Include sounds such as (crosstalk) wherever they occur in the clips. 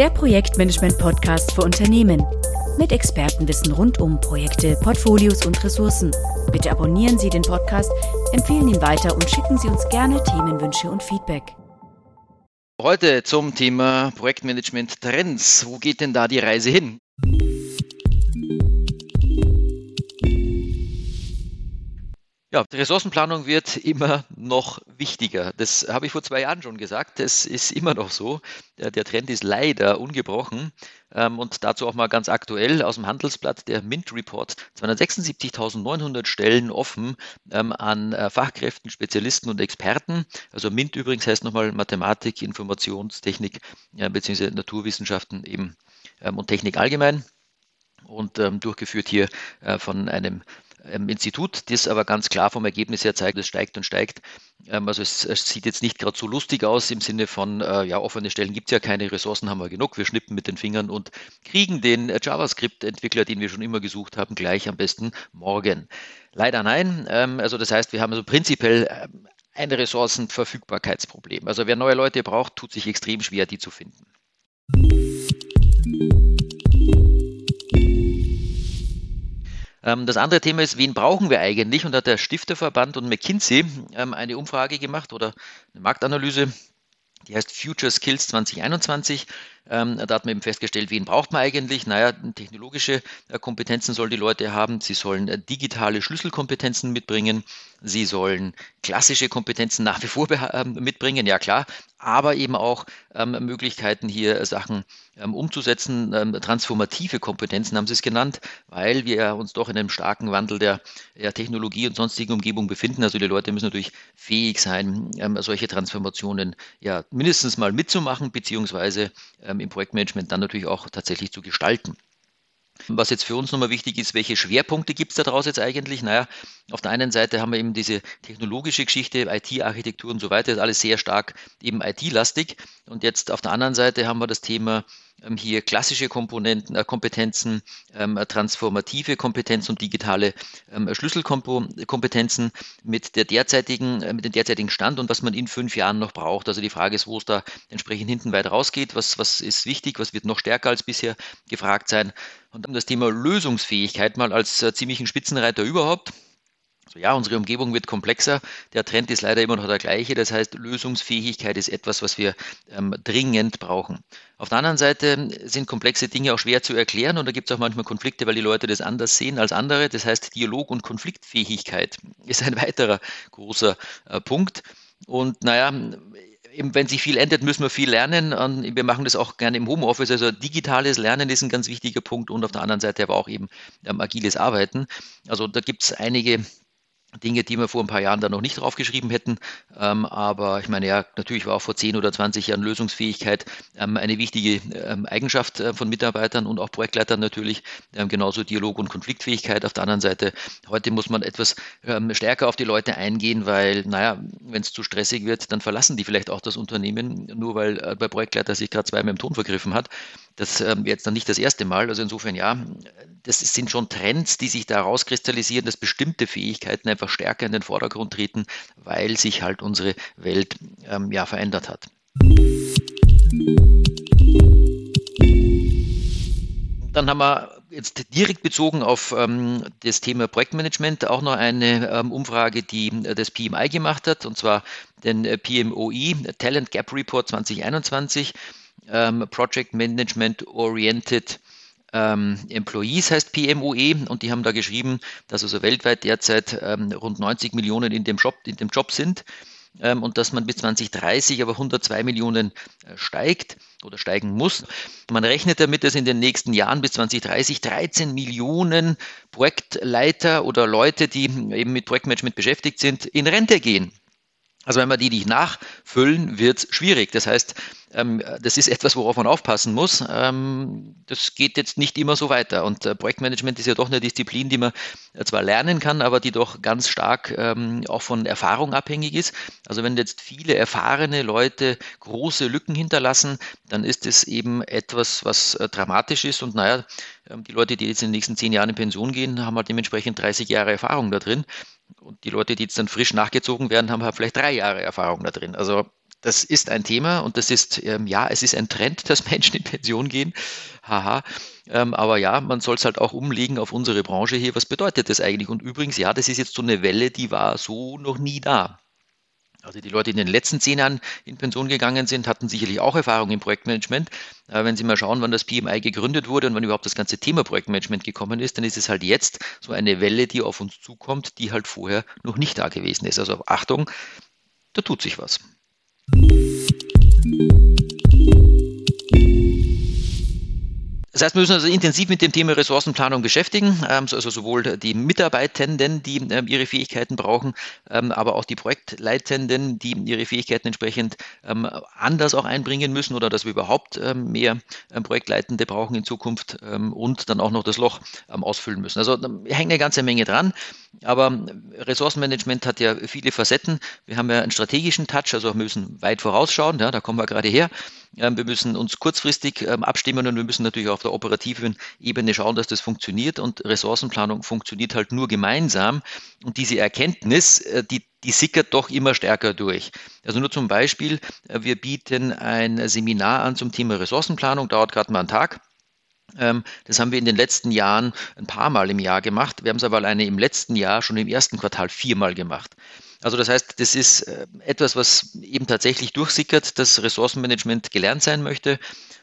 der Projektmanagement-Podcast für Unternehmen. Mit Expertenwissen rund um Projekte, Portfolios und Ressourcen. Bitte abonnieren Sie den Podcast, empfehlen ihn weiter und schicken Sie uns gerne Themenwünsche und Feedback. Heute zum Thema Projektmanagement Trends. Wo geht denn da die Reise hin? Ja, die Ressourcenplanung wird immer noch wichtiger. Das habe ich vor zwei Jahren schon gesagt. Das ist immer noch so. Der Trend ist leider ungebrochen. Ähm, und dazu auch mal ganz aktuell aus dem Handelsblatt der Mint Report. 276.900 Stellen offen ähm, an äh, Fachkräften, Spezialisten und Experten. Also Mint übrigens heißt nochmal Mathematik, Informationstechnik bzw. Naturwissenschaften eben ähm, und Technik allgemein. Und durchgeführt hier äh, von einem ähm, Institut, das aber ganz klar vom Ergebnis her zeigt, es steigt und steigt. Ähm, also es, es sieht jetzt nicht gerade so lustig aus im Sinne von, äh, ja, offene Stellen gibt es ja keine, Ressourcen haben wir genug, wir schnippen mit den Fingern und kriegen den JavaScript-Entwickler, den wir schon immer gesucht haben, gleich am besten morgen. Leider nein. Ähm, also das heißt, wir haben also prinzipiell ein Ressourcenverfügbarkeitsproblem. Also wer neue Leute braucht, tut sich extrem schwer, die zu finden. Das andere Thema ist, wen brauchen wir eigentlich? Und da hat der Stifterverband und McKinsey ähm, eine Umfrage gemacht oder eine Marktanalyse, die heißt Future Skills 2021. Ähm, da hat man eben festgestellt, wen braucht man eigentlich? Naja, technologische äh, Kompetenzen sollen die Leute haben. Sie sollen äh, digitale Schlüsselkompetenzen mitbringen. Sie sollen klassische Kompetenzen nach wie vor äh, mitbringen, ja klar, aber eben auch ähm, Möglichkeiten hier Sachen ähm, umzusetzen. Ähm, transformative Kompetenzen haben sie es genannt, weil wir uns doch in einem starken Wandel der, der Technologie und sonstigen Umgebung befinden. Also die Leute müssen natürlich fähig sein, ähm, solche Transformationen ja mindestens mal mitzumachen, beziehungsweise ähm, im Projektmanagement dann natürlich auch tatsächlich zu gestalten. Was jetzt für uns nochmal wichtig ist, welche Schwerpunkte gibt es da draus jetzt eigentlich? Naja, auf der einen Seite haben wir eben diese technologische Geschichte, IT-Architektur und so weiter, ist alles sehr stark eben IT-lastig. Und jetzt auf der anderen Seite haben wir das Thema hier klassische Komponenten, äh, Kompetenzen, ähm, transformative Kompetenzen und digitale ähm, Schlüsselkompetenzen mit der derzeitigen, äh, mit dem derzeitigen Stand und was man in fünf Jahren noch braucht. Also die Frage ist, wo es da entsprechend hinten weit rausgeht, was, was ist wichtig, was wird noch stärker als bisher gefragt sein. Und dann das Thema Lösungsfähigkeit mal als äh, ziemlichen Spitzenreiter überhaupt. Ja, unsere Umgebung wird komplexer. Der Trend ist leider immer noch der gleiche. Das heißt, Lösungsfähigkeit ist etwas, was wir ähm, dringend brauchen. Auf der anderen Seite sind komplexe Dinge auch schwer zu erklären und da gibt es auch manchmal Konflikte, weil die Leute das anders sehen als andere. Das heißt, Dialog und Konfliktfähigkeit (laughs) ist ein weiterer großer äh, Punkt. Und naja, wenn sich viel ändert, müssen wir viel lernen. Und wir machen das auch gerne im Homeoffice. Also digitales Lernen ist ein ganz wichtiger Punkt und auf der anderen Seite aber auch eben ähm, agiles Arbeiten. Also da gibt es einige Dinge, die wir vor ein paar Jahren da noch nicht draufgeschrieben hätten. Ähm, aber ich meine, ja, natürlich war auch vor 10 oder 20 Jahren Lösungsfähigkeit ähm, eine wichtige ähm, Eigenschaft äh, von Mitarbeitern und auch Projektleitern natürlich. Ähm, genauso Dialog und Konfliktfähigkeit. Auf der anderen Seite, heute muss man etwas ähm, stärker auf die Leute eingehen, weil, naja, wenn es zu stressig wird, dann verlassen die vielleicht auch das Unternehmen, nur weil äh, der Projektleiter sich gerade zweimal im Ton vergriffen hat. Das ähm, jetzt dann nicht das erste Mal. Also insofern ja, das sind schon Trends, die sich da herauskristallisieren, dass bestimmte Fähigkeiten einfach stärker in den Vordergrund treten, weil sich halt unsere Welt ähm, ja verändert hat. Dann haben wir jetzt direkt bezogen auf ähm, das Thema Projektmanagement auch noch eine ähm, Umfrage, die äh, das PMI gemacht hat, und zwar den äh, PMOI Talent Gap Report 2021 ähm, Project Management Oriented ähm, Employees heißt PMOE und die haben da geschrieben, dass also weltweit derzeit ähm, rund 90 Millionen in dem Job, in dem Job sind ähm, und dass man bis 2030 aber 102 Millionen äh, steigt oder steigen muss. Man rechnet damit, dass in den nächsten Jahren bis 2030 13 Millionen Projektleiter oder Leute, die eben mit Projektmanagement beschäftigt sind, in Rente gehen. Also wenn man die nicht nachfüllen, wird es schwierig. Das heißt, ähm, das ist etwas, worauf man aufpassen muss. Ähm, das geht jetzt nicht immer so weiter. Und äh, Projektmanagement ist ja doch eine Disziplin, die man äh, zwar lernen kann, aber die doch ganz stark ähm, auch von Erfahrung abhängig ist. Also wenn jetzt viele erfahrene Leute große Lücken hinterlassen, dann ist es eben etwas, was äh, dramatisch ist. Und naja, die Leute, die jetzt in den nächsten zehn Jahren in Pension gehen, haben halt dementsprechend 30 Jahre Erfahrung da drin. Und die Leute, die jetzt dann frisch nachgezogen werden, haben halt vielleicht drei Jahre Erfahrung da drin. Also das ist ein Thema und das ist, ähm, ja, es ist ein Trend, (laughs) dass Menschen in Pension gehen. Haha. Ähm, aber ja, man soll es halt auch umlegen auf unsere Branche hier. Was bedeutet das eigentlich? Und übrigens, ja, das ist jetzt so eine Welle, die war so noch nie da. Also die Leute, die in den letzten zehn Jahren in Pension gegangen sind, hatten sicherlich auch Erfahrung im Projektmanagement. Aber wenn Sie mal schauen, wann das PMI gegründet wurde und wann überhaupt das ganze Thema Projektmanagement gekommen ist, dann ist es halt jetzt so eine Welle, die auf uns zukommt, die halt vorher noch nicht da gewesen ist. Also Achtung, da tut sich was. Das heißt, wir müssen also intensiv mit dem Thema Ressourcenplanung beschäftigen, ähm, also sowohl die Mitarbeitenden, die ähm, ihre Fähigkeiten brauchen, ähm, aber auch die Projektleitenden, die ihre Fähigkeiten entsprechend anders auch einbringen müssen oder dass wir überhaupt mehr Projektleitende brauchen in Zukunft und dann auch noch das Loch ausfüllen müssen. Also da hängt eine ganze Menge dran, aber Ressourcenmanagement hat ja viele Facetten. Wir haben ja einen strategischen Touch, also wir müssen weit vorausschauen, ja, da kommen wir gerade her. Wir müssen uns kurzfristig abstimmen und wir müssen natürlich auf der operativen Ebene schauen, dass das funktioniert. Und Ressourcenplanung funktioniert halt nur gemeinsam. Und diese Erkenntnis, äh, die, die sickert doch immer stärker durch. Also nur zum Beispiel, äh, wir bieten ein Seminar an zum Thema Ressourcenplanung, dauert gerade mal einen Tag. Ähm, das haben wir in den letzten Jahren ein paar Mal im Jahr gemacht. Wir haben es aber alleine im letzten Jahr schon im ersten Quartal viermal gemacht. Also das heißt, das ist äh, etwas, was eben tatsächlich durchsickert, dass Ressourcenmanagement gelernt sein möchte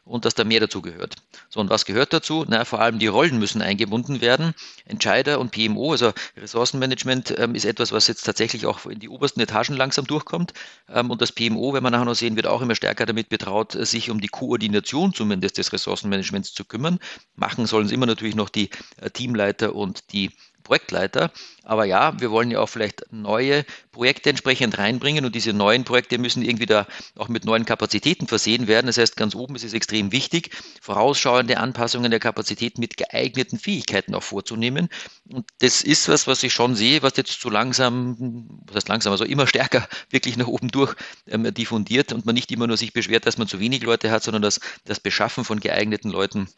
und dass da mehr dazu gehört. So, und was gehört dazu? Na, vor allem die Rollen müssen eingebunden werden. Entscheider und PMO, also Ressourcenmanagement, ähm, ist etwas, was jetzt tatsächlich auch in die obersten Etagen langsam durchkommt. Ähm, und das PMO, wenn man nachher noch sehen, wird auch immer stärker damit betraut, sich um die Koordination zumindest des Ressourcenmanagements zu kümmern. Machen sollen es immer natürlich noch die äh, Teamleiter und die Projektleiter. Aber ja, wir wollen ja auch vielleicht neue Projekte entsprechend reinbringen und diese neuen Projekte müssen irgendwie da auch mit neuen Kapazitäten versehen werden. Das heißt, ganz oben ist es extrem wichtig, vorausschauende Anpassungen der Kapazität mit geeigneten Fähigkeiten auch vorzunehmen. Und das ist was, was ich schon sehe, was jetzt so langsam, was heißt langsam, also immer stärker (laughs) wirklich nach oben durch ähm, diffundiert und man nicht immer nur sich beschwert, dass man zu wenig Leute hat, sondern dass das Beschaffen von geeigneten Leuten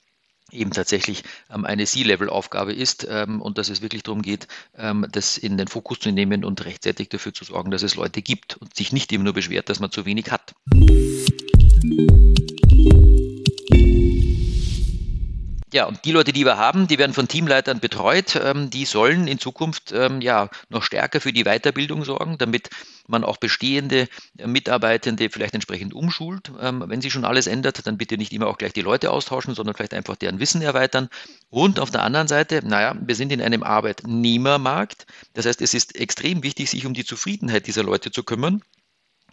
eben tatsächlich ähm, eine C-Level-Aufgabe ist ähm, und dass es wirklich darum geht, ähm, das in den Fokus zu nehmen und rechtzeitig dafür zu sorgen, dass es Leute gibt und sich nicht immer nur beschwert, dass man zu wenig hat. Ja, und die Leute, die wir haben, die werden von Teamleitern betreut. Ähm, die sollen in Zukunft ähm, ja noch stärker für die Weiterbildung sorgen, damit man auch bestehende Mitarbeitende vielleicht entsprechend umschult. Ähm, wenn sich schon alles ändert, dann bitte nicht immer auch gleich die Leute austauschen, sondern vielleicht einfach deren Wissen erweitern. Und auf der anderen Seite, naja, wir sind in einem Arbeitnehmermarkt. Das heißt, es ist extrem wichtig, sich um die Zufriedenheit dieser Leute zu kümmern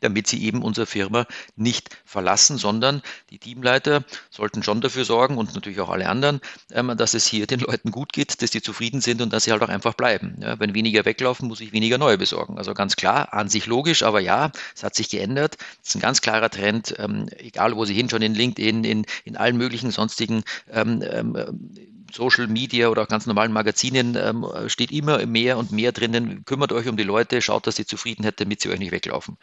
damit sie eben unsere Firma nicht verlassen, sondern die Teamleiter sollten schon dafür sorgen und natürlich auch alle anderen, ähm, dass es hier den Leuten gut geht, dass die zufrieden sind und dass sie halt auch einfach bleiben. wenn weniger weglaufen, muss ich weniger neue besorgen. Also ganz klar, an sich logisch, aber ja, es hat sich geändert. Es ist ein ganz klarer Trend, ähm, egal wo Sie hinschauen, in LinkedIn, in, in allen möglichen sonstigen ähm, Social Media oder auch ganz normalen Magazinen ähm, steht immer mehr und mehr drinnen, kümmert euch um die Leute, schaut, dass sie zufrieden seid, damit sie euch nicht weglaufen.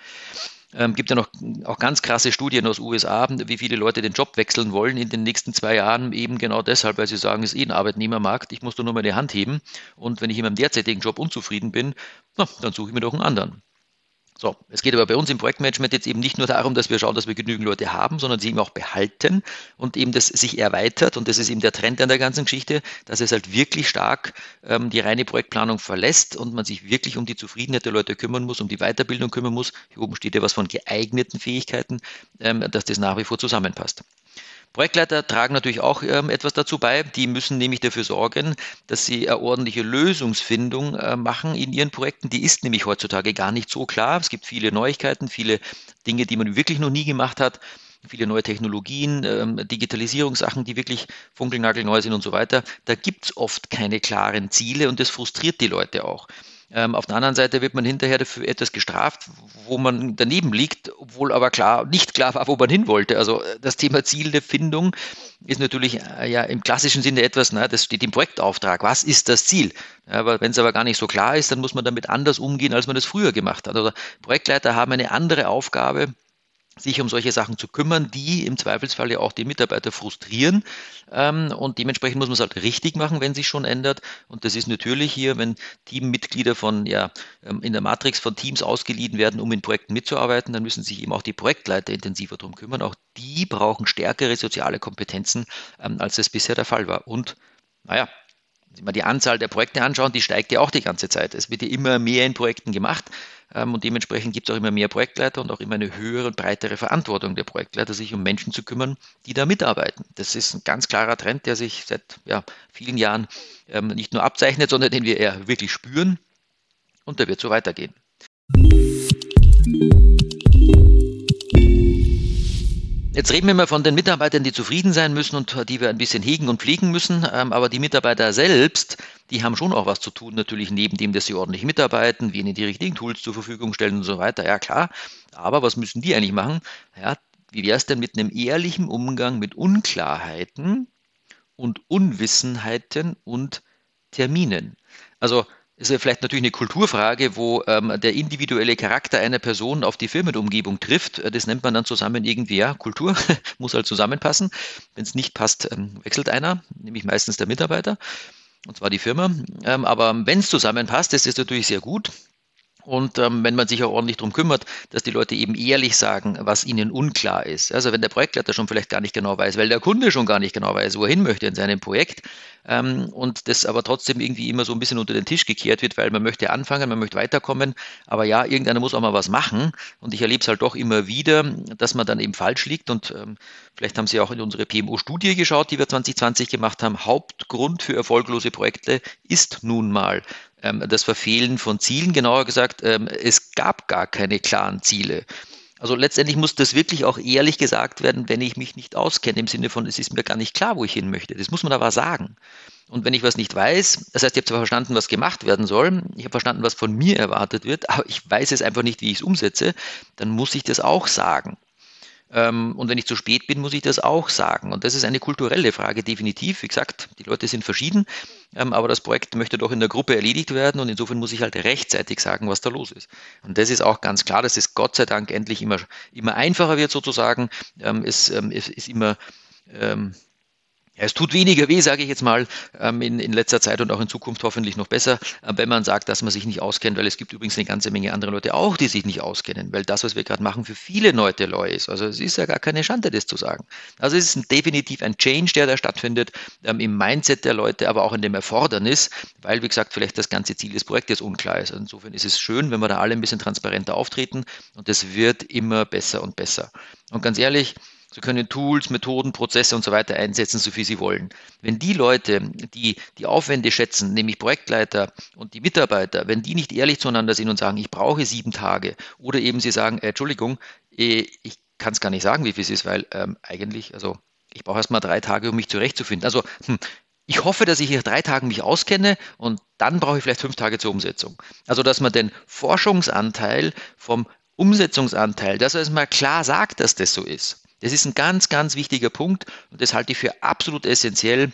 Ähm, gibt ja noch auch ganz krasse Studien aus USA, wie viele Leute den Job wechseln wollen in den nächsten zwei Jahren, eben genau deshalb, weil sie sagen, es ist eh ein Arbeitnehmermarkt, ich muss da nur meine Hand heben und wenn ich in meinem derzeitigen Job unzufrieden bin, na, dann suche ich mir doch einen anderen. So, es geht aber bei uns im Projektmanagement jetzt eben nicht nur darum, dass wir schauen, dass wir genügend Leute haben, sondern sie eben auch behalten und eben das sich erweitert. Und das ist eben der Trend an der ganzen Geschichte, dass es halt wirklich stark ähm, die reine Projektplanung verlässt und man sich wirklich um die Zufriedenheit der Leute kümmern muss, um die Weiterbildung kümmern muss. Hier oben steht ja was von geeigneten Fähigkeiten, ähm, dass das nach wie vor zusammenpasst. Projektleiter tragen natürlich auch ähm, etwas dazu bei. Die müssen nämlich dafür sorgen, dass sie eine ordentliche Lösungsfindung äh, machen in ihren Projekten. Die ist nämlich heutzutage gar nicht so klar. Es gibt viele Neuigkeiten, viele Dinge, die man wirklich noch nie gemacht hat viele neue Technologien, ähm, Digitalisierungssachen, die wirklich funkelnagelneu sind und so weiter. Da gibt es oft keine klaren Ziele und das frustriert die Leute auch. Ähm, auf der anderen Seite wird man hinterher dafür etwas gestraft, wo man daneben liegt, obwohl aber klar, nicht klar war, wo man hin wollte. Also äh, das Thema Zielfindung ist natürlich äh, ja im klassischen Sinne etwas, na, das steht im Projektauftrag. Was ist das Ziel? Ja, aber wenn es aber gar nicht so klar ist, dann muss man damit anders umgehen, als man das früher gemacht hat. Also Projektleiter haben eine andere Aufgabe sich um solche Sachen zu kümmern, die im Zweifelsfall ja auch die Mitarbeiter frustrieren. Ähm, und dementsprechend muss man es halt richtig machen, wenn sich schon ändert. Und das ist natürlich hier, wenn Teammitglieder von, ja, ähm, in der Matrix von Teams ausgeliehen werden, um in Projekten mitzuarbeiten, dann müssen sich eben auch die Projektleiter intensiver darum kümmern. Auch die brauchen stärkere soziale Kompetenzen, ähm, als es bisher der Fall war. Und naja, wenn mal die Anzahl der Projekte anschauen, die steigt ja auch die ganze Zeit. Es wird ja immer mehr in Projekten gemacht. Ähm, und dementsprechend gibt es auch immer mehr Projektleiter und auch immer eine höhere und breitere Verantwortung der Projektleiter, sich um Menschen zu kümmern, die da mitarbeiten. Das ist ein ganz klarer Trend, der sich seit ja, vielen Jahren ähm, nicht nur abzeichnet, sondern den wir eher wirklich spüren. Und der wird so weitergehen. Jetzt reden wir mal von den Mitarbeitern, die zufrieden sein müssen und die wir ein bisschen hegen und pflegen müssen. Ähm, aber die Mitarbeiter selbst, die haben schon auch was zu tun, natürlich neben dem, dass sie ordentlich mitarbeiten, wir ihnen die richtigen Tools zur Verfügung stellen und so weiter. Ja, klar. Aber was müssen die eigentlich machen? Ja, wie wäre es denn mit einem ehrlichen Umgang mit Unklarheiten und Unwissenheiten und Terminen? Also ist ja vielleicht natürlich eine Kulturfrage, wo ähm, der individuelle Charakter einer Person auf die Firmenumgebung trifft. Äh, das nennt man dann zusammen irgendwie, ja, Kultur, (laughs) muss halt zusammenpassen. Wenn es nicht passt, ähm, wechselt einer, nämlich meistens der Mitarbeiter, und zwar die Firma. Ähm, aber wenn es zusammenpasst, ist das natürlich sehr gut. Und ähm, wenn man sich auch ordentlich darum kümmert, dass die Leute eben ehrlich sagen, was ihnen unklar ist. Also wenn der Projektleiter schon vielleicht gar nicht genau weiß, weil der Kunde schon gar nicht genau weiß, wo er hin möchte in seinem Projekt ähm, und das aber trotzdem irgendwie immer so ein bisschen unter den Tisch gekehrt wird, weil man möchte anfangen, man möchte weiterkommen, aber ja, irgendeiner muss auch mal was machen und ich erlebe es halt doch immer wieder, dass man dann eben falsch liegt und ähm, vielleicht haben Sie auch in unsere PMO-Studie geschaut, die wir 2020 gemacht haben. Hauptgrund für erfolglose Projekte ist nun mal ähm, das Verfehlen von Zielen, genauer gesagt, ähm, es gab gar keine klaren Ziele. Also letztendlich muss das wirklich auch ehrlich gesagt werden, wenn ich mich nicht auskenne, im Sinne von, es ist mir gar nicht klar, wo ich hin möchte. Das muss man aber sagen. Und wenn ich was nicht weiß, das heißt, ich habe zwar verstanden, was gemacht werden soll, ich habe verstanden, was von mir erwartet wird, aber ich weiß es einfach nicht, wie ich es umsetze, dann muss ich das auch sagen. Ähm, und wenn ich zu spät bin, muss ich das auch sagen. Und das ist eine kulturelle Frage, definitiv. Wie gesagt, die Leute sind verschieden, ähm, aber das Projekt möchte doch in der Gruppe erledigt werden und insofern muss ich halt rechtzeitig sagen, was da los ist. Und das ist auch ganz klar, dass es Gott sei Dank endlich immer, immer einfacher wird sozusagen. Ähm, es, ist immer es tut weniger weh, sage ich jetzt mal, ähm, in, in letzter Zeit und auch in Zukunft hoffentlich noch besser, äh, wenn man sagt, dass man sich nicht auskennt, weil es gibt übrigens eine ganze Menge andere Leute auch, die sich nicht auskennen, weil das, was wir gerade machen, für viele Leute neu ist. Also es ist ja gar keine Schande, das zu sagen. Also es ist definitiv ein Change, der da stattfindet, ähm, im Mindset der Leute, aber auch in dem Erfordernis, weil, wie gesagt, vielleicht das ganze Ziel des Projektes unklar ist. Insofern ist es schön, wenn wir da alle ein bisschen transparenter auftreten und es wird immer besser und besser. Und ganz ehrlich, Sie können Tools, Methoden, Prozesse und so weiter einsetzen, so viel Sie wollen. Wenn die Leute, die die Aufwände schätzen, nämlich Projektleiter und die Mitarbeiter, wenn die nicht ehrlich zueinander sind und sagen, ich brauche sieben Tage, oder eben sie sagen, äh, Entschuldigung, äh, ich kann es gar nicht sagen, wie viel es ist, weil ähm, eigentlich, also ich brauche erst mal drei Tage, um mich zurechtzufinden. Also hm, ich hoffe, dass ich nach drei Tagen mich auskenne und dann brauche ich vielleicht fünf Tage zur Umsetzung. Also, dass man den Forschungsanteil vom Umsetzungsanteil, dass er es mal klar sagt, dass das so ist. Das ist ein ganz, ganz wichtiger Punkt und das halte ich für absolut essentiell,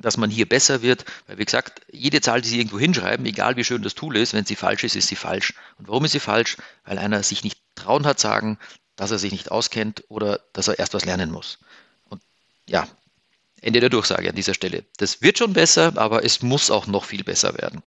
dass man hier besser wird, weil wie gesagt, jede Zahl, die Sie irgendwo hinschreiben, egal wie schön das Tool ist, wenn sie falsch ist, ist sie falsch. Und warum ist sie falsch? Weil einer sich nicht trauen hat sagen, dass er sich nicht auskennt oder dass er erst was lernen muss. Und ja, Ende der Durchsage an dieser Stelle. Das wird schon besser, aber es muss auch noch viel besser werden.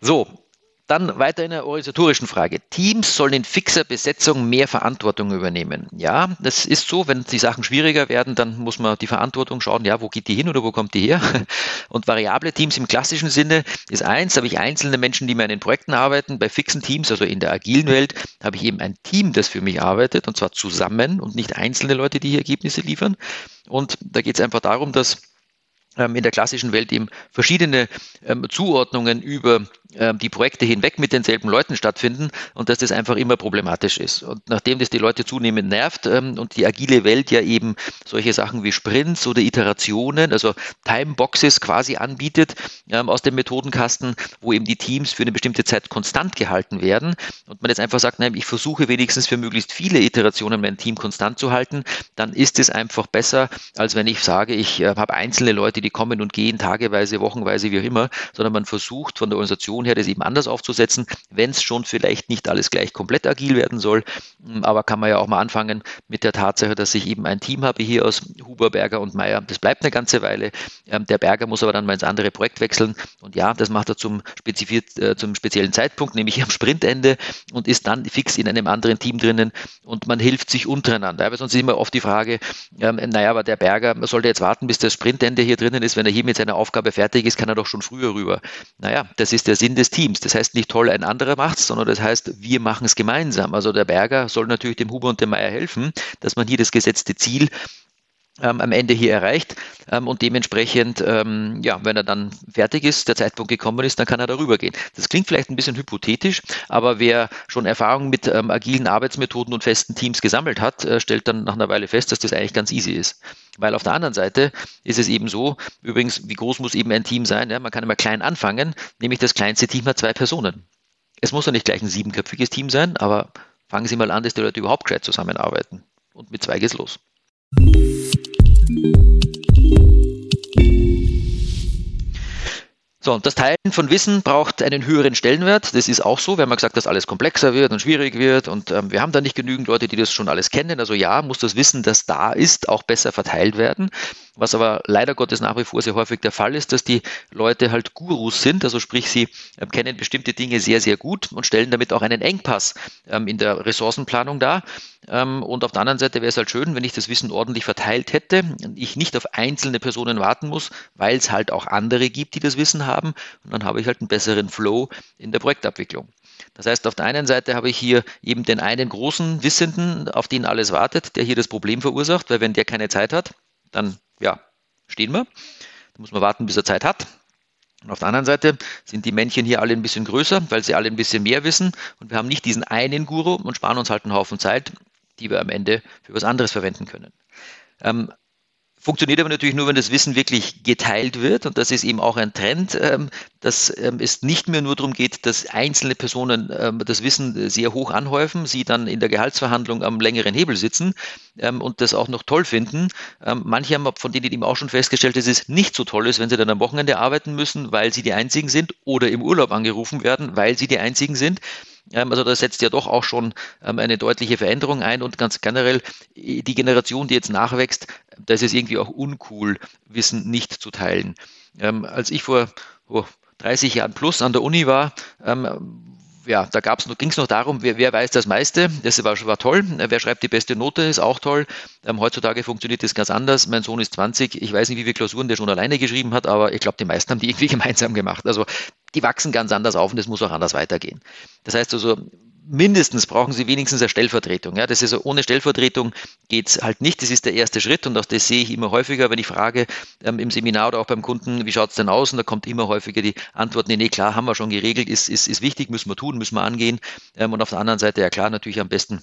So, dann weiter in der organisatorischen Frage. Teams sollen in fixer Besetzung mehr Verantwortung übernehmen. Ja, das ist so, wenn die Sachen schwieriger werden, dann muss man die Verantwortung schauen, ja, wo geht die hin oder wo kommt die her? (laughs) Und variable Teams im klassischen Sinne ist eins, habe ich einzelne Menschen, die mir an den Projekten arbeiten. Bei fixen Teams, also in der agilen Welt, habe ich eben ein Team, das für mich arbeitet, und zwar zusammen und nicht einzelne Leute, die hier Ergebnisse liefern. Und da geht es einfach darum, dass in der klassischen Welt eben verschiedene ähm, Zuordnungen über ähm, die Projekte hinweg mit denselben Leuten stattfinden und dass das einfach immer problematisch ist. Und nachdem das die Leute zunehmend nervt ähm, und die agile Welt ja eben solche Sachen wie Sprints oder Iterationen, also Timeboxes quasi anbietet ähm, aus dem Methodenkasten, wo eben die Teams für eine bestimmte Zeit konstant gehalten werden und man jetzt einfach sagt, nein, ich versuche wenigstens für möglichst viele Iterationen mein Team konstant zu halten, dann ist es einfach besser, als wenn ich sage, ich äh, habe einzelne Leute, die kommen und gehen, tageweise, wochenweise, wie auch immer, sondern man versucht von der Organisation her das eben anders aufzusetzen, wenn es schon vielleicht nicht alles gleich komplett agil werden soll. Hm, aber kann man ja auch mal anfangen mit der Tatsache, dass ich eben ein Team habe hier aus Huber, Berger und Meier. Das bleibt eine ganze Weile. Ähm, der Berger muss aber dann mal ins andere Projekt wechseln. Und ja, das macht er zum, äh, zum speziellen Zeitpunkt, nämlich am Sprintende und ist dann fix in einem anderen Team drinnen und man hilft sich untereinander. Aber sonst ist immer oft die Frage, ähm, naja, aber der Berger sollte jetzt warten, bis das Sprintende hier drinnen ist. Wenn er hier mit seiner Aufgabe fertig ist, kann er doch schon früher rüber. Naja, das ist der Sinn des Teams. Das heißt nicht toll, ein anderer macht es, sondern das heißt, wir machen es gemeinsam. Also der Berger soll natürlich dem Huber und dem Meier helfen, dass man hier das gesetzte Ziel ähm, am Ende hier erreicht ähm, und dementsprechend, ähm, ja, wenn er dann fertig ist, der Zeitpunkt gekommen ist, dann kann er darüber gehen. Das klingt vielleicht ein bisschen hypothetisch, aber wer schon Erfahrung mit ähm, agilen Arbeitsmethoden und festen Teams gesammelt hat, äh, stellt dann nach einer Weile fest, dass das eigentlich ganz easy ist. Weil auf der anderen Seite ist es eben so, übrigens, wie groß muss eben ein Team sein? Ja? Man kann immer klein anfangen, nämlich das kleinste Team hat zwei Personen. Es muss ja nicht gleich ein siebenköpfiges Team sein, aber fangen Sie mal an, dass die Leute überhaupt gescheit zusammenarbeiten. Und mit zwei geht's los. So, und das Teilen von Wissen braucht einen höheren Stellenwert. Das ist auch so. Wir haben ja gesagt, dass alles komplexer wird und schwierig wird und ähm, wir haben da nicht genügend Leute, die das schon alles kennen. Also ja, muss das Wissen, das da ist, auch besser verteilt werden. Was aber leider Gottes nach wie vor sehr häufig der Fall ist, dass die Leute halt Gurus sind, also sprich, sie äh, kennen bestimmte Dinge sehr, sehr gut und stellen damit auch einen Engpass ähm, in der Ressourcenplanung dar. Ähm, und auf der anderen Seite wäre es halt schön, wenn ich das Wissen ordentlich verteilt hätte, ich nicht auf einzelne Personen warten muss, weil es halt auch andere gibt, die das Wissen haben. Und dann habe ich halt einen besseren Flow in der Projektabwicklung. Das heißt, auf der einen Seite habe ich hier eben den einen großen Wissenden, auf den alles wartet, der hier das Problem verursacht, weil wenn der keine Zeit hat, dann ja, stehen wir. Da muss man warten, bis er Zeit hat. Und auf der anderen Seite sind die Männchen hier alle ein bisschen größer, weil sie alle ein bisschen mehr wissen. Und wir haben nicht diesen einen Guru und sparen uns halt einen Haufen Zeit, die wir am Ende für was anderes verwenden können. Ähm, Funktioniert aber natürlich nur, wenn das Wissen wirklich geteilt wird. Und das ist eben auch ein Trend, ähm, dass ähm, es nicht mehr nur darum geht, dass einzelne Personen ähm, das Wissen sehr hoch anhäufen, sie dann in der Gehaltsverhandlung am längeren Hebel sitzen und das auch noch toll finden. Manche haben von denen eben auch schon festgestellt, dass es nicht so toll ist, wenn sie dann am Wochenende arbeiten müssen, weil sie die Einzigen sind oder im Urlaub angerufen werden, weil sie die Einzigen sind. Also da setzt ja doch auch schon eine deutliche Veränderung ein und ganz generell die Generation, die jetzt nachwächst, da ist es irgendwie auch uncool, Wissen nicht zu teilen. Als ich vor oh, 30 Jahren plus an der Uni war, ja, da ging es noch darum, wer, wer, weiß das meiste. Das war, war toll. Wer schreibt die beste Note, ist auch toll. Ähm, heutzutage funktioniert das ganz anders. Mein Sohn ist 20. Ich weiß nicht, wie viele Klausuren der schon alleine geschrieben hat, aber ich glaube, die meisten haben die (laughs) irgendwie gemeinsam gemacht. Also die wachsen ganz anders auf und es muss auch anders weitergehen. Das heißt also, mindestens brauchen sie wenigstens eine Stellvertretung. Ja, das ist so, ohne Stellvertretung geht's halt nicht. Das ist der erste Schritt und auch das sehe ich immer häufiger, wenn ich frage ähm, im Seminar oder auch beim Kunden, wie schaut's denn aus? Und da kommt immer häufiger die Antwort, nee, nee, klar, haben wir schon geregelt, ist, ist, ist wichtig, müssen wir tun, müssen wir angehen. Ähm, und auf der anderen Seite, ja klar, natürlich am besten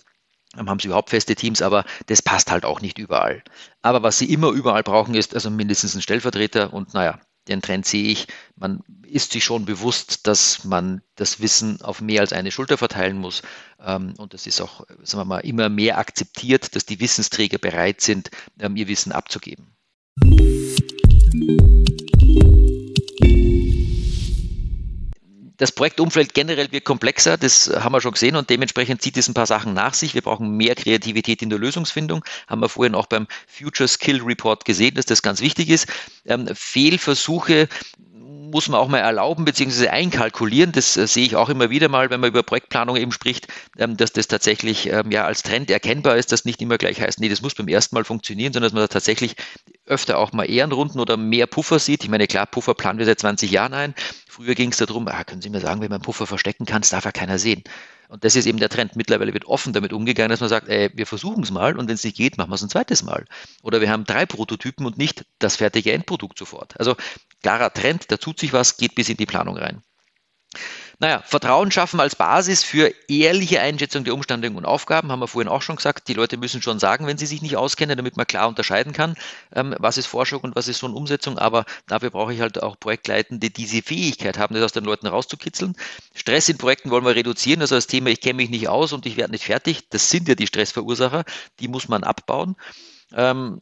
ähm, haben sie überhaupt feste Teams, aber das passt halt auch nicht überall. Aber was sie immer überall brauchen, ist also mindestens ein Stellvertreter und naja, den Trend sehe ich. Man ist sich schon bewusst, dass man das Wissen auf mehr als eine Schulter verteilen muss. Ähm, und das ist auch, sagen wir mal, immer mehr akzeptiert, dass die Wissensträger bereit sind, ähm, ihr Wissen abzugeben. Das Projektumfeld generell wird komplexer, das haben wir schon gesehen und dementsprechend zieht es ein paar Sachen nach sich. Wir brauchen mehr Kreativität in der Lösungsfindung, haben wir vorhin auch beim Future Skill Report gesehen, dass das ganz wichtig ist. Ähm, Fehlversuche muss man auch mal erlauben bzw. einkalkulieren. Das äh, sehe ich auch immer wieder mal, wenn man über Projektplanung eben spricht, ähm, dass das tatsächlich ähm, ja als Trend erkennbar ist, dass nicht immer gleich heißt, nee, das muss beim ersten Mal funktionieren, sondern dass man da tatsächlich öfter auch mal Ehrenrunden oder mehr Puffer sieht. Ich meine, klar, Puffer planen wir seit 20 Jahren ein. Früher ging es darum, ah, können Sie mir sagen, wenn man Puffer verstecken kann, das darf ja keiner sehen. Und das ist eben der Trend. Mittlerweile wird offen damit umgegangen, dass man sagt, ey, wir versuchen es mal und wenn es nicht geht, machen wir es ein zweites Mal. Oder wir haben drei Prototypen und nicht das fertige Endprodukt sofort. Also klarer Trend, da tut sich was, geht bis in die Planung rein. Naja, Vertrauen schaffen als Basis für ehrliche Einschätzung der Umstände und Aufgaben, haben wir vorhin auch schon gesagt. Die Leute müssen schon sagen, wenn sie sich nicht auskennen, damit man klar unterscheiden kann, ähm, was ist Forschung und was ist so eine Umsetzung. Aber dafür brauche ich halt auch Projektleitende, die diese Fähigkeit haben, das aus den Leuten rauszukitzeln. Stress in Projekten wollen wir reduzieren. Also das Thema, ich kenne mich nicht aus und ich werde nicht fertig, das sind ja die Stressverursacher, die muss man abbauen. Ähm,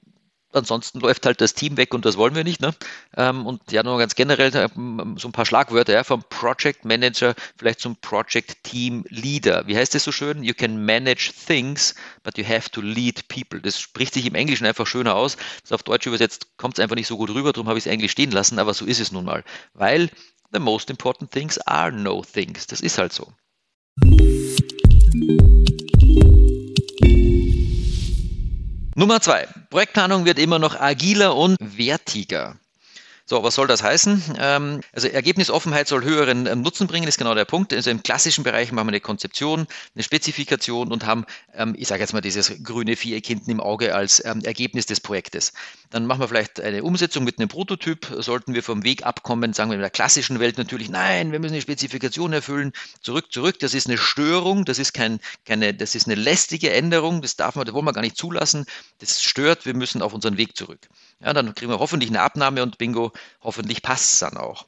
ansonsten läuft halt das Team weg und das wollen wir nicht. Ne? Ähm, und ja, nur ganz generell äh, so ein paar Schlagwörter ja, vom Project Manager vielleicht zum Project Team Leader. Wie heißt das so schön? You can manage things, but you have to lead people. Das spricht sich im Englischen einfach schöner aus. Das auf Deutsch übersetzt kommt es einfach nicht so gut rüber, darum habe ich es Englisch stehen lassen, aber so ist es nun mal. Weil the most important things are no things. Das ist halt so. Nummer zwei. Projektplanung wird immer noch agiler und wertiger. So, was soll das heißen? Ähm, also Ergebnisoffenheit soll höheren ähm, Nutzen bringen, ist genau der Punkt. Also im klassischen Bereich machen wir eine Konzeption, eine Spezifikation und haben, ähm, ich sage jetzt mal, dieses grüne Viereck hinten im Auge als Ergebnis des Projektes. Dann machen wir vielleicht eine Umsetzung mit einem Prototyp. Sollten wir vom Weg abkommen, sagen wir in der klassischen Welt natürlich, nein, wir müssen eine Spezifikation erfüllen. Zurück, zurück. Das ist eine Störung. Das ist kein, keine, das ist eine lästige Änderung. Das darf man, das wollen wir gar nicht zulassen. Das stört. Wir müssen auf unseren Weg zurück. Ja, dann kriegen wir hoffentlich eine Abnahme und bingo, hoffentlich passt es dann auch.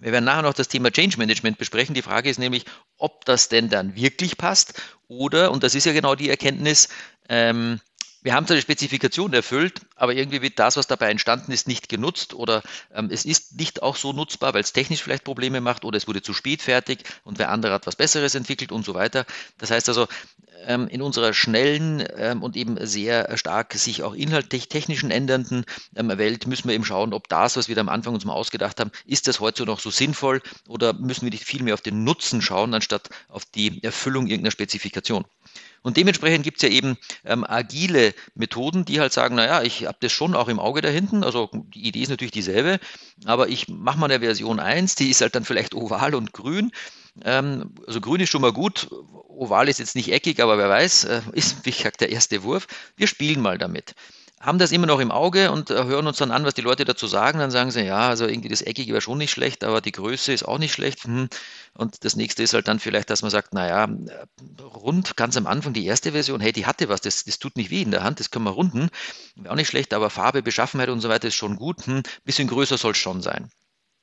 Wir werden nachher noch das Thema Change Management besprechen. Die Frage ist nämlich, ob das denn dann wirklich passt oder, und das ist ja genau die Erkenntnis, ähm, wir haben zwar die Spezifikation erfüllt, aber irgendwie wird das, was dabei entstanden ist, nicht genutzt oder ähm, es ist nicht auch so nutzbar, weil es technisch vielleicht Probleme macht oder es wurde zu spät fertig und wer andere hat was Besseres entwickelt und so weiter. Das heißt also, ähm, in unserer schnellen ähm, und eben sehr stark sich auch inhaltlich technischen ändernden ähm, Welt müssen wir eben schauen, ob das, was wir da am Anfang uns mal ausgedacht haben, ist das heute noch so sinnvoll oder müssen wir nicht viel mehr auf den Nutzen schauen, anstatt auf die Erfüllung irgendeiner Spezifikation. Und dementsprechend gibt es ja eben ähm, agile Methoden, die halt sagen, naja, ich habe das schon auch im Auge da hinten. Also die Idee ist natürlich dieselbe, aber ich mache mal eine Version 1, die ist halt dann vielleicht oval und grün. Ähm, also grün ist schon mal gut, oval ist jetzt nicht eckig, aber wer weiß, äh, (laughs) ist wie gesagt der erste Wurf. Wir spielen mal damit haben das immer noch im Auge und äh, hören uns dann an, was die Leute dazu sagen. Dann sagen sie, ja, also irgendwie das Eckige wäre schon nicht schlecht, aber die Größe ist auch nicht schlecht. Hm. Und das nächste ist halt dann vielleicht, dass man sagt, naja, rund ganz am Anfang die erste Version, hey, die hatte was, das, das tut nicht weh in der Hand, das können wir runden. Wäre auch nicht schlecht, aber Farbe, Beschaffenheit und so weiter ist schon gut. Hm. Bisschen größer soll es schon sein.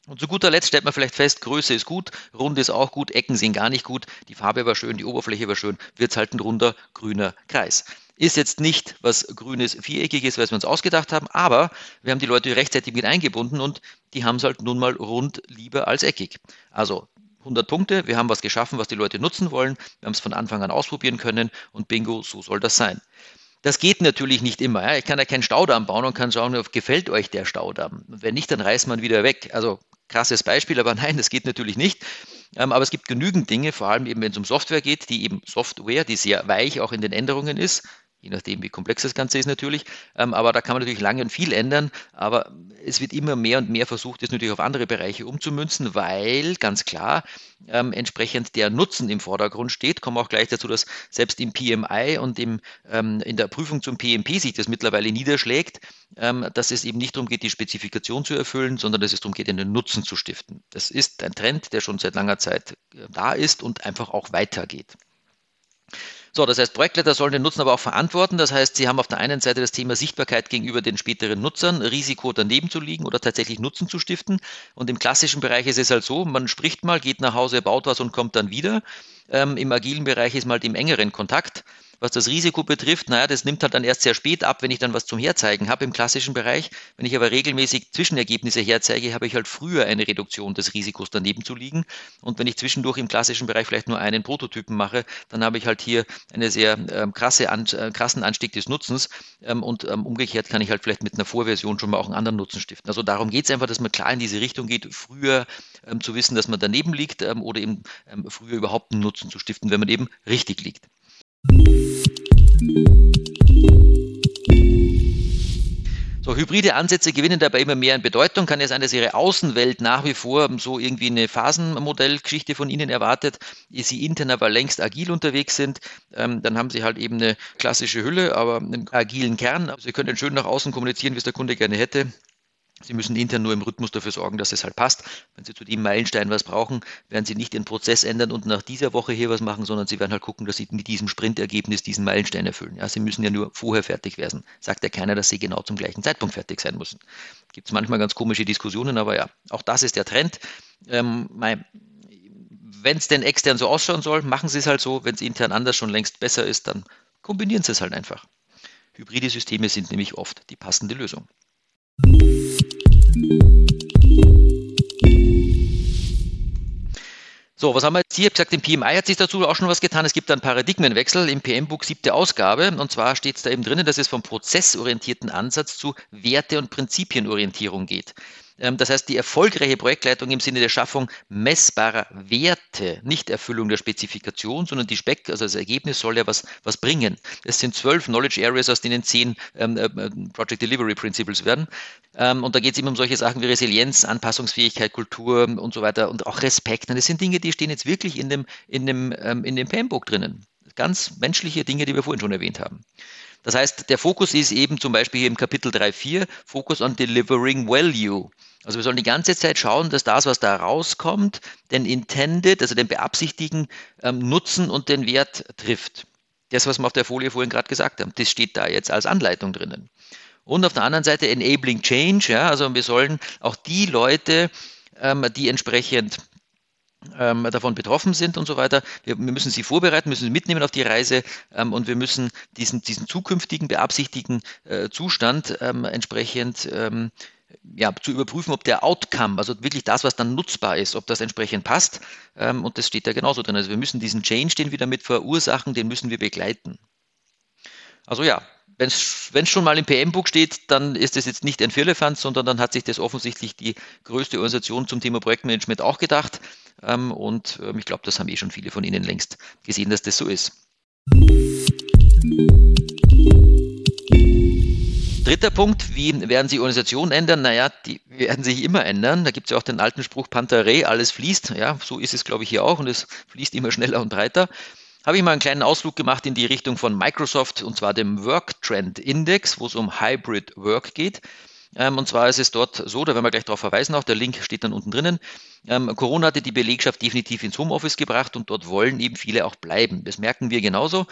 Und zu guter Letzt stellt man vielleicht fest, Größe ist gut, Runde ist auch gut, Ecken sind gar nicht gut, die Farbe war schön, die Oberfläche war schön, wird es halt ein runder grüner Kreis. Ist jetzt nicht was grünes, viereckiges, was wir uns ausgedacht haben, aber wir haben die Leute rechtzeitig mit eingebunden und die haben es halt nun mal rund lieber als eckig. Also 100 Punkte, wir haben was geschaffen, was die Leute nutzen wollen, wir haben es von Anfang an ausprobieren können und bingo, so soll das sein. Das geht natürlich nicht immer. Ich kann ja keinen Staudamm bauen und kann schauen, gefällt euch der Staudamm. Und wenn nicht, dann reißt man wieder weg. Also krasses Beispiel, aber (laughs) nein, das geht natürlich nicht. Ähm, aber es gibt genügend Dinge, vor allem eben wenn es um Software geht, die eben Software, die sehr weich auch in den Änderungen ist, je nachdem, wie komplex das Ganze ist natürlich. Ähm, aber da kann man natürlich lange und viel ändern. Aber es wird immer mehr und mehr versucht, das natürlich auf andere Bereiche umzumünzen, weil ganz klar ähm, entsprechend der Nutzen im Vordergrund steht. Kommen auch gleich dazu, dass selbst im PMI und im, ähm, in der Prüfung zum PMP sich das mittlerweile niederschlägt, ähm, dass es eben nicht darum geht, die Spezifikation zu erfüllen, sondern dass es darum geht, einen Nutzen zu stiften. Das ist ein Trend, der schon seit langer Zeit äh, da ist und einfach auch weitergeht. So, das heißt, Projektleiter sollen den Nutzen aber auch verantworten. Das heißt, sie haben auf der einen Seite das Thema Sichtbarkeit gegenüber den späteren Nutzern, Risiko daneben zu liegen oder tatsächlich Nutzen zu stiften. Und im klassischen Bereich ist es halt so, man spricht mal, geht nach Hause, baut was und kommt dann wieder. Ähm, Im agilen Bereich ist man halt im engeren Kontakt. Was das Risiko betrifft, naja, das nimmt halt dann erst sehr spät ab, wenn ich dann was zum Herzeigen habe im klassischen Bereich. Wenn ich aber regelmäßig Zwischenergebnisse herzeige, habe ich halt früher eine Reduktion des Risikos daneben zu liegen. Und wenn ich zwischendurch im klassischen Bereich vielleicht nur einen Prototypen mache, dann habe ich halt hier einen sehr ähm, krasse an, äh, krassen Anstieg des Nutzens. Ähm, und ähm, umgekehrt kann ich halt vielleicht mit einer Vorversion schon mal auch einen anderen Nutzen stiften. Also darum geht es einfach, dass man klar in diese Richtung geht, früher ähm, zu wissen, dass man daneben liegt ähm, oder eben ähm, früher überhaupt einen Nutzen zu stiften, wenn man eben richtig liegt. So, hybride Ansätze gewinnen dabei immer mehr an Bedeutung. Kann ja sein, dass Ihre Außenwelt nach wie vor so irgendwie eine Phasenmodellgeschichte von Ihnen erwartet, Sie intern aber längst agil unterwegs sind. Ähm, dann haben Sie halt eben eine klassische Hülle, aber einen agilen Kern. Sie können schön nach außen kommunizieren, wie es der Kunde gerne hätte. Sie müssen intern nur im Rhythmus dafür sorgen, dass es halt passt. Wenn Sie zu dem Meilenstein was brauchen, werden Sie nicht den Prozess ändern und nach dieser Woche hier was machen, sondern Sie werden halt gucken, dass Sie mit diesem Sprintergebnis diesen Meilenstein erfüllen. Ja, Sie müssen ja nur vorher fertig werden. Sagt ja keiner, dass Sie genau zum gleichen Zeitpunkt fertig sein müssen. Gibt es manchmal ganz komische Diskussionen, aber ja, auch das ist der Trend. Ähm, wenn es denn extern so ausschauen soll, machen Sie es halt so. Wenn es intern anders schon längst besser ist, dann kombinieren Sie es halt einfach. Hybride Systeme sind nämlich oft die passende Lösung. So, was haben wir jetzt hier? Ich habe gesagt, im PMI hat sich dazu auch schon was getan. Es gibt einen Paradigmenwechsel im PM-Book siebte Ausgabe. Und zwar steht es da eben drinnen, dass es vom prozessorientierten Ansatz zu Werte- und Prinzipienorientierung geht. Ähm, das heißt, die erfolgreiche Projektleitung im Sinne der Schaffung messbarer Werte, nicht Erfüllung der Spezifikation, sondern die Speck, also das Ergebnis soll ja was, was bringen. Es sind zwölf Knowledge Areas, aus denen zehn ähm, äh, Project Delivery Principles werden. Ähm, und da geht es eben um solche Sachen wie Resilienz, Anpassungsfähigkeit, Kultur und so weiter und auch Respekt. Und das sind Dinge, die stehen jetzt wirklich in dem, in dem, ähm, in dem PAM-Book drinnen. Ganz menschliche Dinge, die wir vorhin schon erwähnt haben. Das heißt, der Fokus ist eben zum Beispiel hier im Kapitel 3.4, Focus on Delivering Value. Also wir sollen die ganze Zeit schauen, dass das, was da rauskommt, den Intended, also den beabsichtigten ähm, Nutzen und den Wert trifft. Das, was wir auf der Folie vorhin gerade gesagt haben, das steht da jetzt als Anleitung drinnen. Und auf der anderen Seite Enabling Change, ja, also wir sollen auch die Leute, ähm, die entsprechend ähm, davon betroffen sind und so weiter. Wir, wir, müssen sie vorbereiten, müssen sie mitnehmen auf die Reise ähm, und wir müssen diesen, diesen zukünftigen beabsichtigten äh, Zustand ähm, entsprechend ähm, ja, zu überprüfen, ob der Outcome, also wirklich das, was dann nutzbar ist, ob das entsprechend passt. Ähm, und das steht da genauso drin. Also wir müssen diesen Change, den wir damit verursachen, den müssen wir begleiten. Also ja, wenn es schon mal im PM-Book steht, dann ist das jetzt nicht ein Firlefanz, sondern dann hat sich das offensichtlich die größte Organisation zum Thema Projektmanagement auch gedacht. Ähm, und ähm, ich glaube, das haben eh schon viele von Ihnen längst gesehen, dass das so ist. Dritter Punkt, wie werden Sie Organisationen ändern? Naja, die werden sich immer ändern. Da gibt es ja auch den alten Spruch Pantare, alles fließt. Ja, so ist es, glaube ich, hier auch und es fließt immer schneller und breiter. Habe ich mal einen kleinen Ausflug gemacht in die Richtung von Microsoft und zwar dem Work Trend Index, wo es um Hybrid Work geht. Ähm, und zwar ist es dort so, da werden wir gleich darauf verweisen, auch der Link steht dann unten drinnen. Ähm, Corona hatte die Belegschaft definitiv ins Homeoffice gebracht und dort wollen eben viele auch bleiben. Das merken wir genauso.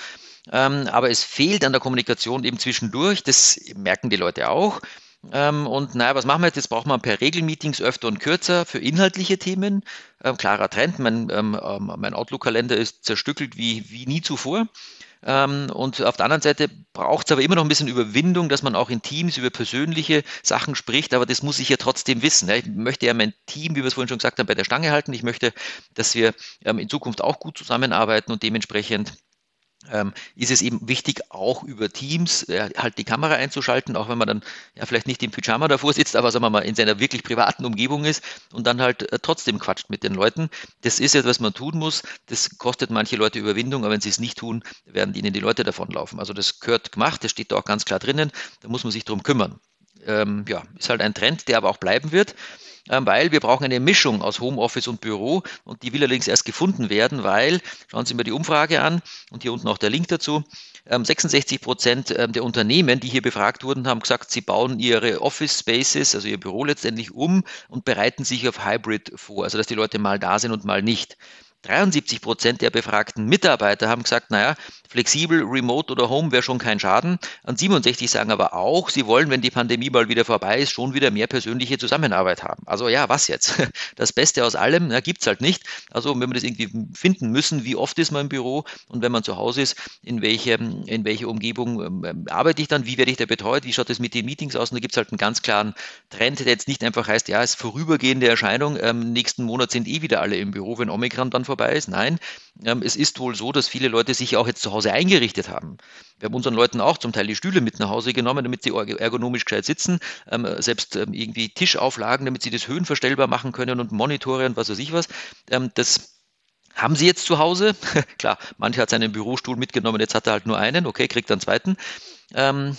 Ähm, aber es fehlt an der Kommunikation eben zwischendurch. Das merken die Leute auch. Und naja, was machen wir jetzt? Jetzt braucht man per Regelmeetings öfter und kürzer für inhaltliche Themen. Klarer Trend. Mein, mein Outlook-Kalender ist zerstückelt wie, wie nie zuvor. Ähm, und auf der anderen Seite braucht es aber immer noch ein bisschen Überwindung, dass man auch in Teams über persönliche Sachen spricht, aber das muss ich ja trotzdem wissen. Ich möchte ja mein Team, wie wir es vorhin schon gesagt haben, bei der Stange halten. Ich möchte, dass wir ähm, in Zukunft auch gut zusammenarbeiten und dementsprechend ähm, ist es eben wichtig, auch über Teams äh, halt die Kamera einzuschalten, auch wenn man dann ja vielleicht nicht im Pyjama davor sitzt, aber sagen wir mal in seiner wirklich privaten Umgebung ist und dann halt äh, trotzdem quatscht mit den Leuten. Das ist etwas, was man tun muss. Das kostet manche Leute Überwindung, aber wenn sie es nicht tun, werden ihnen die Leute davonlaufen. Also das gehört gemacht, das steht da auch ganz klar drinnen. Da muss man sich drum kümmern. Ähm, ja, ist halt ein Trend, der aber auch bleiben wird. Ähm, weil wir brauchen eine Mischung aus Homeoffice und Büro und die will allerdings erst gefunden werden, weil, schauen Sie mal die Umfrage an und hier unten auch der Link dazu, 66 ähm, Prozent ähm, der Unternehmen, die hier befragt wurden, haben gesagt, sie bauen ihre Office Spaces, also ihr Büro letztendlich um und bereiten sich auf Hybrid vor, also dass die Leute mal da sind und mal nicht. 73 Prozent der befragten Mitarbeiter haben gesagt, naja, flexibel, remote oder home wäre schon kein Schaden. Und 67 sagen aber auch, sie wollen, wenn die Pandemie mal wieder vorbei ist, schon wieder mehr persönliche Zusammenarbeit haben. Also ja, was jetzt? (laughs) Das Beste aus allem gibt es halt nicht. Also wenn wir das irgendwie finden müssen, wie oft ist man im Büro und wenn man zu Hause ist, in welche, in welche Umgebung ähm, arbeite ich dann, wie werde ich da betreut, wie schaut es mit den Meetings aus? Und da gibt es halt einen ganz klaren Trend, der jetzt nicht einfach heißt, ja, es ist vorübergehende Erscheinung, ähm, nächsten Monat sind eh wieder alle im Büro, wenn Omikron dann vorbei ist. Nein, ähm, es ist wohl so, dass viele Leute sich auch jetzt zu Hause eingerichtet haben. Wir haben unseren Leuten auch zum Teil die Stühle mit nach Hause genommen, damit sie ergonomisch gescheit sitzen, ähm, selbst ähm, irgendwie Tischauflagen, damit sie das höhenverstellbar machen können und Monitore und was weiß ich was. das haben Sie jetzt zu Hause? (laughs) Klar, mancher hat seinen Bürostuhl mitgenommen, jetzt hat er halt nur einen, okay, kriegt dann zweiten. Ähm,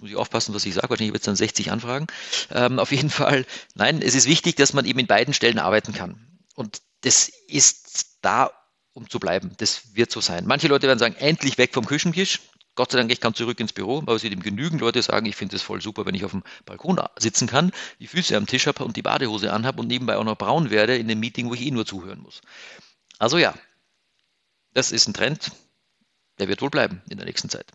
muss ich aufpassen, was ich sage, wahrscheinlich wird es dann 60 Anfragen. Ähm, auf jeden Fall, nein, es ist wichtig, dass man eben in beiden Stellen arbeiten kann. Und das ist da, um zu bleiben. Das wird so sein. Manche Leute werden sagen, endlich weg vom Küchentisch. Gott sei Dank, ich kann zurück ins Büro, aber es wird eben genügend Leute sagen, ich finde es voll super, wenn ich auf dem Balkon sitzen kann, die Füße am Tisch habe und die Badehose anhabe und nebenbei auch noch braun werde in einem Meeting, wo ich eh nur zuhören muss. Also ja, das ist ein Trend, der wird wohl bleiben in der nächsten Zeit.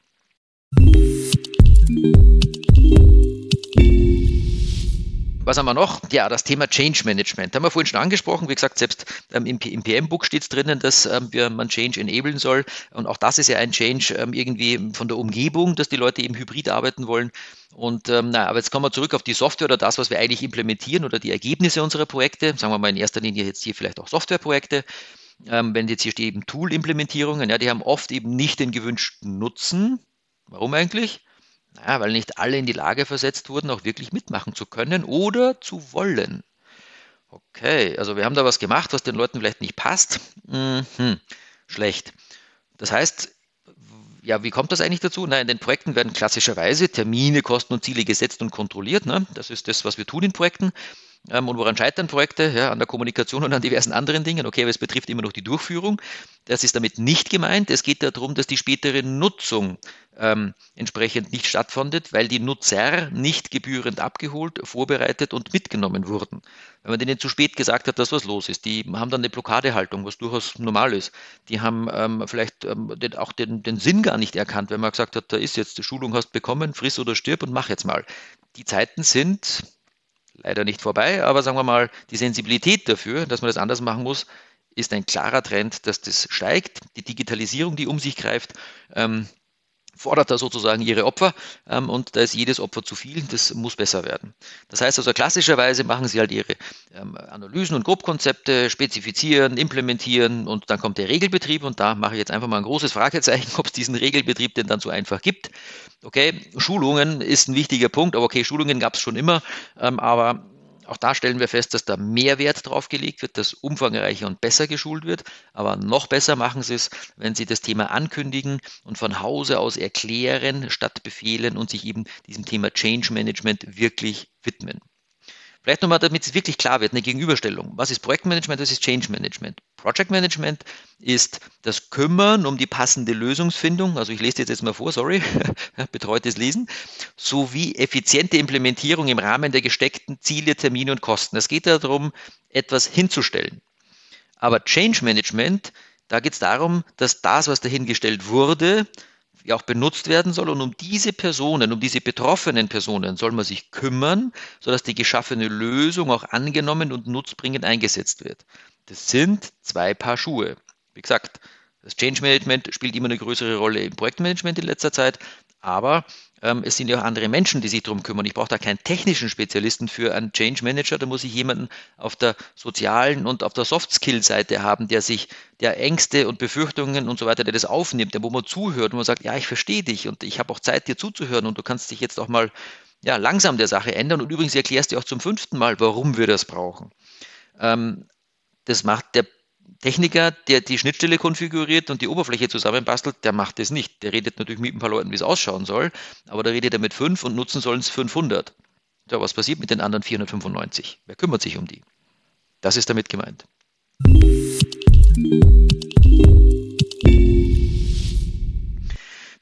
Was haben wir noch? Ja, das Thema Change Management. Haben wir vorhin schon angesprochen. Wie gesagt, selbst ähm, im, im PM-Book steht es drinnen, dass ähm, wir, man Change enablen soll. Und auch das ist ja ein Change ähm, irgendwie von der Umgebung, dass die Leute eben hybrid arbeiten wollen. Und ähm, na, aber jetzt kommen wir zurück auf die Software oder das, was wir eigentlich implementieren oder die Ergebnisse unserer Projekte. Sagen wir mal in erster Linie jetzt hier vielleicht auch Softwareprojekte. Ähm, wenn jetzt hier steht eben Tool-Implementierungen, ja, die haben oft eben nicht den gewünschten Nutzen. Warum eigentlich? Naja, weil nicht alle in die Lage versetzt wurden, auch wirklich mitmachen zu können oder zu wollen. Okay, also wir haben da was gemacht, was den Leuten vielleicht nicht passt. Mhm, schlecht. Das heißt, ja, wie kommt das eigentlich dazu? Na, in den Projekten werden klassischerweise Termine, Kosten und Ziele gesetzt und kontrolliert. Ne? Das ist das, was wir tun in Projekten. Ähm, und woran scheitern Projekte? Ja, an der Kommunikation und an diversen anderen Dingen. Okay, aber es betrifft immer noch die Durchführung. Das ist damit nicht gemeint. Es geht darum, dass die spätere Nutzung ähm, entsprechend nicht stattfindet, weil die Nutzer nicht gebührend abgeholt, vorbereitet und mitgenommen wurden. Wenn man denen zu spät gesagt hat, dass was los ist, die haben dann eine Blockadehaltung, was durchaus normal ist. Die haben ähm, vielleicht ähm, den, auch den, den Sinn gar nicht erkannt, wenn man gesagt hat, da ist jetzt, die Schulung hast bekommen, friss oder stirb und mach jetzt mal. Die Zeiten sind leider nicht vorbei, aber sagen wir mal, die Sensibilität dafür, dass man das anders machen muss, ist ein klarer Trend, dass das steigt. Die Digitalisierung, die um sich greift, ähm, fordert da sozusagen ihre Opfer ähm, und da ist jedes Opfer zu viel, das muss besser werden. Das heißt also klassischerweise machen sie halt ihre ähm, Analysen und Grobkonzepte, spezifizieren, implementieren und dann kommt der Regelbetrieb und da mache ich jetzt einfach mal ein großes Fragezeichen, (laughs) ob es diesen Regelbetrieb denn dann so einfach gibt. Okay, Schulungen ist ein wichtiger Punkt, aber okay, Schulungen gab es schon immer, ähm, aber auch da stellen wir fest, dass da mehr Wert drauf gelegt wird, dass umfangreicher und besser geschult wird. Aber noch besser machen Sie es, wenn Sie das Thema ankündigen und von Hause aus erklären, statt befehlen und sich eben diesem Thema Change Management wirklich widmen. Vielleicht nochmal, damit es wirklich klar wird, eine Gegenüberstellung. Was ist Projektmanagement? Was ist Change Management? Project Management ist das Kümmern um die passende Lösungsfindung, also ich lese jetzt, jetzt mal vor, sorry, (laughs) betreutes Lesen, sowie effiziente Implementierung im Rahmen der gesteckten Ziele, Termine und Kosten. Es geht darum, etwas hinzustellen. Aber Change Management, da geht es darum, dass das, was dahingestellt wurde, ja auch benutzt werden soll. Und um diese Personen, um diese betroffenen Personen soll man sich kümmern, sodass die geschaffene Lösung auch angenommen und nutzbringend eingesetzt wird. Das sind zwei Paar Schuhe. Wie gesagt, das Change Management spielt immer eine größere Rolle im Projektmanagement in letzter Zeit, aber ähm, es sind ja auch andere Menschen, die sich darum kümmern. Ich brauche da keinen technischen Spezialisten für einen Change Manager, da muss ich jemanden auf der sozialen und auf der Soft Skill Seite haben, der sich der Ängste und Befürchtungen und so weiter, der das aufnimmt, der wo man zuhört und man sagt, ja, ich verstehe dich und ich habe auch Zeit, dir zuzuhören und du kannst dich jetzt auch mal ja, langsam der Sache ändern und übrigens erklärst du auch zum fünften Mal, warum wir das brauchen. Ähm, das macht der Techniker, der die Schnittstelle konfiguriert und die Oberfläche zusammenbastelt, der macht das nicht. Der redet natürlich mit ein paar Leuten, wie es ausschauen soll, aber da redet er mit fünf und nutzen sollen es 500. So, was passiert mit den anderen 495? Wer kümmert sich um die? Das ist damit gemeint.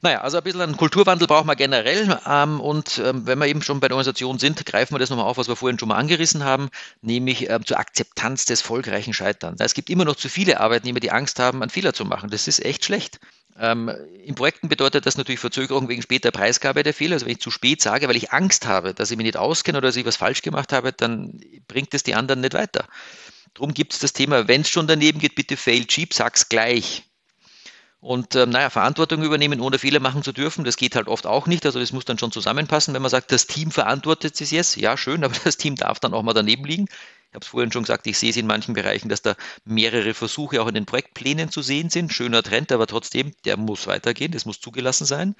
Naja, also ein bisschen einen Kulturwandel braucht man generell. Ähm, und ähm, wenn wir eben schon bei der Organisation sind, greifen wir das nochmal auf, was wir vorhin schon mal angerissen haben, nämlich ähm, zur Akzeptanz des erfolgreichen Scheiterns. Es gibt immer noch zu viele Arbeitnehmer, die Angst haben, einen Fehler zu machen. Das ist echt schlecht. Ähm, in Projekten bedeutet das natürlich Verzögerung wegen später Preisgabe der Fehler. Also wenn ich zu spät sage, weil ich Angst habe, dass ich mich nicht auskenne oder dass ich was falsch gemacht habe, dann bringt es die anderen nicht weiter. Darum gibt es das Thema, wenn es schon daneben geht, bitte fail cheap, sag's gleich. Und ähm, naja, Verantwortung übernehmen, ohne Fehler machen zu dürfen, das geht halt oft auch nicht. Also es muss dann schon zusammenpassen. Wenn man sagt, das Team verantwortet es jetzt, ja schön, (laughs) aber das Team darf dann auch mal daneben liegen. Ich habe es vorhin schon gesagt, ich sehe es in manchen Bereichen, dass da mehrere Versuche auch in den Projektplänen zu sehen sind. Schöner Trend, aber trotzdem, der muss weitergehen, das muss zugelassen sein.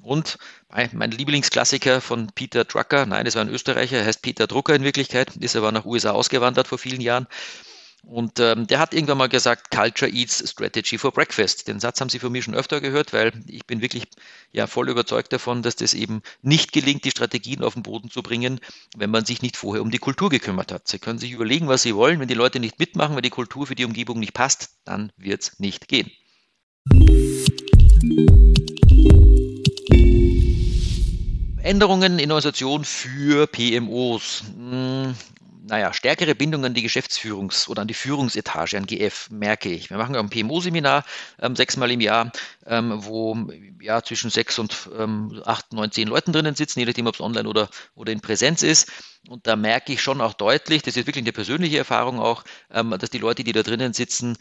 Und mein Lieblingsklassiker von Peter Drucker, nein, das war ein Österreicher, er heißt Peter Drucker in Wirklichkeit, ist aber nach USA ausgewandert vor vielen Jahren. Und ähm, der hat irgendwann mal gesagt, Culture eats Strategy for Breakfast. Den Satz haben Sie von mir schon öfter gehört, weil ich bin wirklich ja voll überzeugt davon, dass das eben nicht gelingt, die Strategien auf den Boden zu bringen, wenn man sich nicht vorher um die Kultur gekümmert hat. Sie können sich überlegen, was Sie wollen. Wenn die Leute nicht mitmachen, wenn die Kultur für die Umgebung nicht passt, dann wird es nicht gehen. Änderungen in Organisation für PMOs. Naja, stärkere Bindung an die Geschäftsführungs- oder an die Führungsetage, an GF, merke ich. Wir machen ja ein PMO-Seminar ähm, sechsmal im Jahr, ähm, wo ja zwischen sechs und ähm, acht, neun, zehn Leuten drinnen sitzen, je nachdem, ob es online oder, oder in Präsenz ist. Und da merke ich schon auch deutlich, das ist wirklich eine persönliche Erfahrung auch, ähm, dass die Leute, die da drinnen sitzen,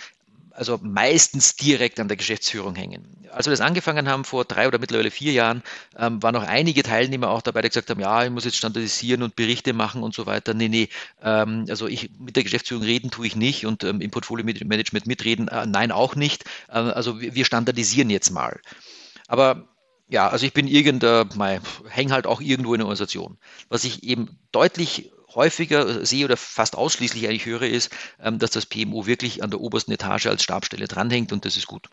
also meistens direkt an der Geschäftsführung hängen. Als wir das angefangen haben vor drei oder mittlerweile vier Jahren, ähm, waren noch einige Teilnehmer auch dabei, die gesagt haben, ja, ich muss jetzt standardisieren und Berichte machen und so weiter. Nee, nee, ähm, also ich mit der Geschäftsführung reden tue ich nicht und ähm, im Portfolio-Management mitreden, äh, nein, auch nicht. Äh, also wir, wir standardisieren jetzt mal. Aber ja, also ich bin irgendein, hänge halt auch irgendwo in der Organisation. Was ich eben deutlich häufiger sehe oder fast ausschließlich eigentlich höre, ist, ähm, dass das PMO wirklich an der obersten Etage als Stabstelle dranhängt und das ist gut.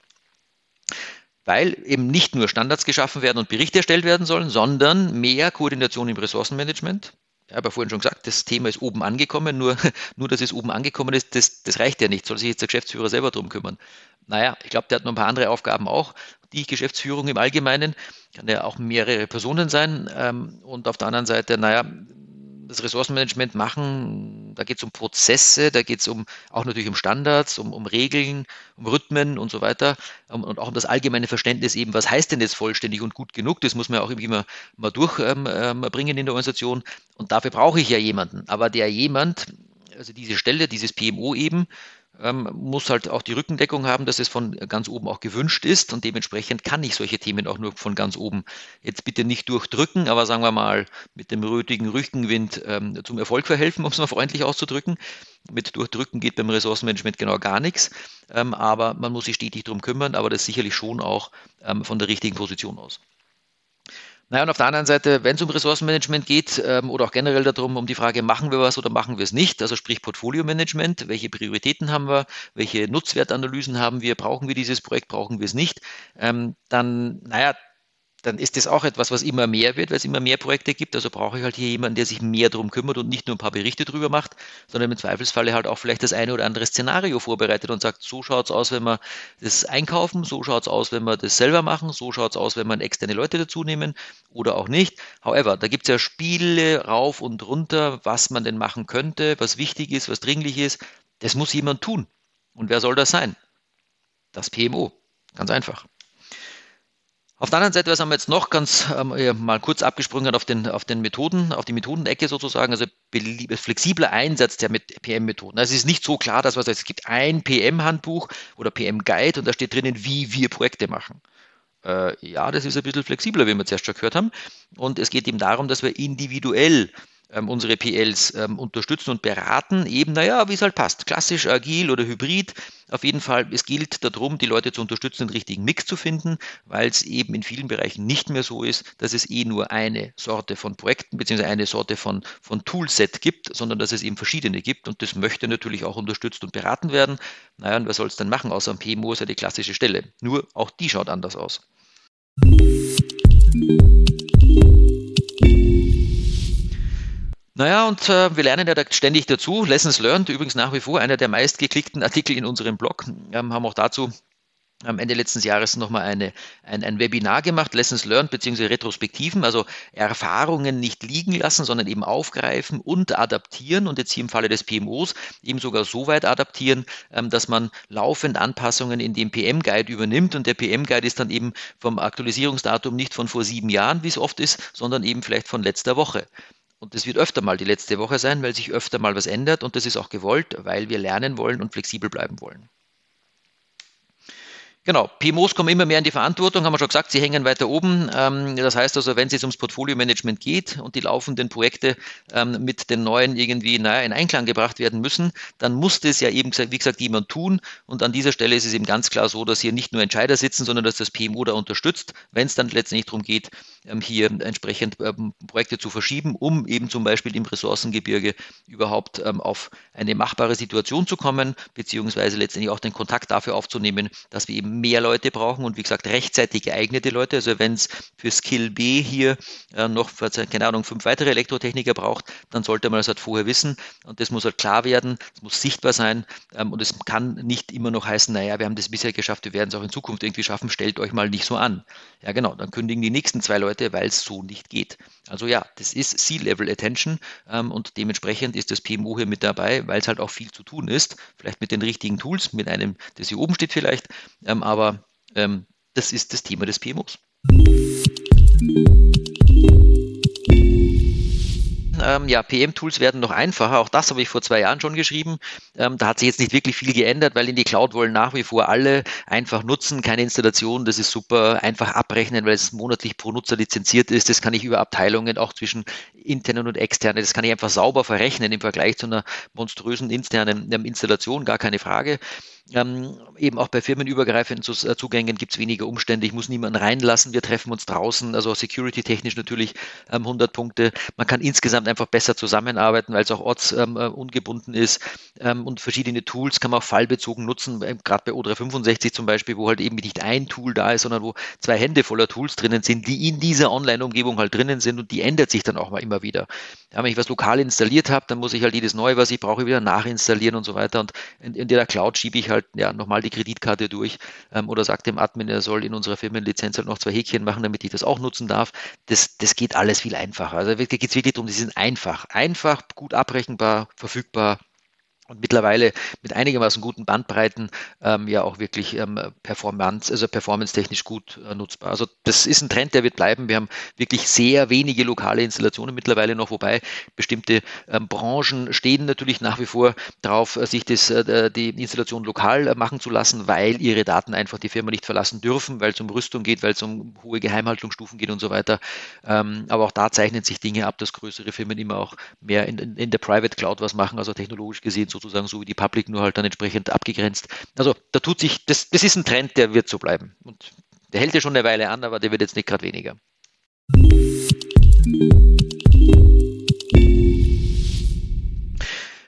Weil eben nicht nur Standards geschaffen werden und Berichte erstellt werden sollen, sondern mehr Koordination im Ressourcenmanagement. Ich habe ja vorhin schon gesagt, das Thema ist oben angekommen, nur, (laughs) nur dass es oben angekommen ist, das, das reicht ja nicht. Soll sich jetzt der Geschäftsführer selber drum kümmern? Naja, ich glaube, der hat noch ein paar andere Aufgaben auch. Die Geschäftsführung im Allgemeinen kann ja auch mehrere Personen sein. Ähm, und auf der anderen Seite, naja, das Ressourcenmanagement machen, da geht es um Prozesse, da geht es um auch natürlich um Standards, um, um Regeln, um Rhythmen und so weiter um, und auch um das allgemeine Verständnis eben, was heißt denn jetzt vollständig und gut genug, das muss man ja auch immer mal durchbringen ähm, ähm in der Organisation. Und dafür brauche ich ja jemanden, aber der jemand, also diese Stelle, dieses PMO eben, ähm, muss halt auch die Rückendeckung haben, dass es von ganz oben auch gewünscht ist und dementsprechend kann ich solche Themen auch nur von ganz oben jetzt bitte nicht durchdrücken, aber sagen wir mal mit dem rötigen Rückenwind ähm, zum Erfolg verhelfen, (laughs) um es mal freundlich auszudrücken. Mit Durchdrücken geht beim Ressourcenmanagement genau gar nichts, ähm, aber man muss sich stetig darum kümmern, aber das sicherlich schon auch ähm, von der richtigen Position aus. Naja, und auf der anderen Seite, wenn es um Ressourcenmanagement geht ähm, oder auch generell darum, um die Frage, machen wir was oder machen wir es nicht, also sprich Portfolio-Management, welche Prioritäten haben wir, welche Nutzwertanalysen haben wir, brauchen wir dieses Projekt, brauchen wir es nicht, ähm, dann, naja, dann ist das auch etwas, was immer mehr wird, weil es immer mehr Projekte gibt. Also brauche ich halt hier jemanden, der sich mehr darum kümmert und nicht nur ein paar Berichte drüber macht, sondern im Zweifelsfalle halt auch vielleicht das eine oder andere Szenario vorbereitet und sagt, so schaut es aus, wenn wir das einkaufen, so schaut es aus, wenn wir das selber machen, so schaut es aus, wenn wir externe Leute dazu nehmen oder auch nicht. However, da gibt es ja Spiele rauf und runter, was man denn machen könnte, was wichtig ist, was dringlich ist. Das muss jemand tun. Und wer soll das sein? Das PMO. Ganz einfach. Auf der anderen Seite, was haben wir jetzt noch ganz ähm, mal kurz abgesprungen auf den, auf den Methoden, auf die Methodenecke sozusagen, also flexibler Einsatz der PM-Methoden. Also es ist nicht so klar, dass was es gibt ein PM-Handbuch oder PM-Guide und da steht drinnen, wie wir Projekte machen. Äh, ja, das ist ein bisschen flexibler, wie wir zuerst schon gehört haben. Und es geht eben darum, dass wir individuell ähm, unsere PLs ähm, unterstützen und beraten, eben, naja, wie es halt passt. Klassisch, agil oder hybrid. Auf jeden Fall, es gilt darum, die Leute zu unterstützen, den richtigen Mix zu finden, weil es eben in vielen Bereichen nicht mehr so ist, dass es eh nur eine Sorte von Projekten bzw. eine Sorte von, von Toolset gibt, sondern dass es eben verschiedene gibt und das möchte natürlich auch unterstützt und beraten werden. Naja, und wer soll es dann machen, außer am PMO ist ja die klassische Stelle. Nur auch die schaut anders aus. Naja, und äh, wir lernen ja da ständig dazu. Lessons Learned, übrigens nach wie vor einer der meistgeklickten Artikel in unserem Blog, ähm, haben auch dazu am Ende letzten Jahres nochmal eine, ein, ein Webinar gemacht, Lessons Learned bzw. Retrospektiven, also Erfahrungen nicht liegen lassen, sondern eben aufgreifen und adaptieren und jetzt hier im Falle des PMOs eben sogar so weit adaptieren, ähm, dass man laufend Anpassungen in dem PM-Guide übernimmt und der PM-Guide ist dann eben vom Aktualisierungsdatum nicht von vor sieben Jahren, wie es oft ist, sondern eben vielleicht von letzter Woche. Und das wird öfter mal die letzte Woche sein, weil sich öfter mal was ändert und das ist auch gewollt, weil wir lernen wollen und flexibel bleiben wollen. Genau, PMOs kommen immer mehr in die Verantwortung, haben wir schon gesagt, sie hängen weiter oben. Ähm, das heißt also, wenn es jetzt ums Portfolio-Management geht und die laufenden Projekte ähm, mit den neuen irgendwie naja, in Einklang gebracht werden müssen, dann muss das ja eben, wie gesagt, jemand tun. Und an dieser Stelle ist es eben ganz klar so, dass hier nicht nur Entscheider sitzen, sondern dass das PMO da unterstützt, wenn es dann letztendlich darum geht, ähm, hier entsprechend Projekte zu verschieben, um eben zum Beispiel im Ressourcengebirge überhaupt auf eine machbare Situation zu kommen, beziehungsweise letztendlich auch den Kontakt dafür aufzunehmen, dass wir eben mehr Leute brauchen und wie gesagt rechtzeitig geeignete Leute. Also wenn es für Skill B hier äh, noch, keine Ahnung, fünf weitere Elektrotechniker braucht, dann sollte man das halt vorher wissen und das muss halt klar werden, es muss sichtbar sein ähm, und es kann nicht immer noch heißen, naja, wir haben das bisher geschafft, wir werden es auch in Zukunft irgendwie schaffen, stellt euch mal nicht so an. Ja genau, dann kündigen die nächsten zwei Leute Leute, weil es so nicht geht. Also ja, das ist C-Level Attention ähm, und dementsprechend ist das PMO hier mit dabei, weil es halt auch viel zu tun ist. Vielleicht mit den richtigen Tools, mit einem, das hier oben steht vielleicht, ähm, aber ähm, das ist das Thema des PMOs. Ähm, ja, PM-Tools werden noch einfacher. Auch das habe ich vor zwei Jahren schon geschrieben. Ähm, da hat sich jetzt nicht wirklich viel geändert, weil in die Cloud wollen nach wie vor alle einfach nutzen, keine Installation. Das ist super. Einfach abrechnen, weil es monatlich pro Nutzer lizenziert ist. Das kann ich über Abteilungen auch zwischen internen und externen. Das kann ich einfach sauber verrechnen im Vergleich zu einer monströsen internen ähm, Installation. Gar keine Frage. Ähm, eben auch bei firmenübergreifenden äh, Zugängen gibt es weniger Umstände. Ich muss niemanden reinlassen. Wir treffen uns draußen. Also security-technisch natürlich ähm, 100 Punkte. Man kann insgesamt einfach besser zusammenarbeiten, weil es auch ortsungebunden ähm, ist. Ähm, und verschiedene Tools kann man auch fallbezogen nutzen. Gerade bei O365 zum Beispiel, wo halt eben nicht ein Tool da ist, sondern wo zwei Hände voller Tools drinnen sind, die in dieser Online-Umgebung halt drinnen sind und die ändert sich dann auch mal immer wieder. Ja, wenn ich was lokal installiert habe, dann muss ich halt jedes Neue, was ich brauche, wieder nachinstallieren und so weiter. Und in, in der Cloud schiebe ich halt ja, nochmal die Kreditkarte durch ähm, oder sagt dem Admin, er soll in unserer Firmenlizenz halt noch zwei Häkchen machen, damit ich das auch nutzen darf. Das, das geht alles viel einfacher. Also geht es wirklich darum, die sind einfach. Einfach, gut abrechenbar, verfügbar und mittlerweile mit einigermaßen guten Bandbreiten ähm, ja auch wirklich ähm, performance, also performance-technisch gut äh, nutzbar. Also das ist ein Trend, der wird bleiben. Wir haben wirklich sehr wenige lokale Installationen mittlerweile noch, wobei bestimmte ähm, Branchen stehen natürlich nach wie vor darauf, äh, sich das, äh, die Installation lokal äh, machen zu lassen, weil ihre Daten einfach die Firma nicht verlassen dürfen, weil es um Rüstung geht, weil es um hohe Geheimhaltungsstufen geht und so weiter. Ähm, aber auch da zeichnen sich Dinge ab, dass größere Firmen immer auch mehr in, in, der Private Cloud was machen, also technologisch gesehen so sozusagen so wie die Public, nur halt dann entsprechend abgegrenzt. Also da tut sich, das, das ist ein Trend, der wird so bleiben. Und der hält ja schon eine Weile an, aber der wird jetzt nicht gerade weniger.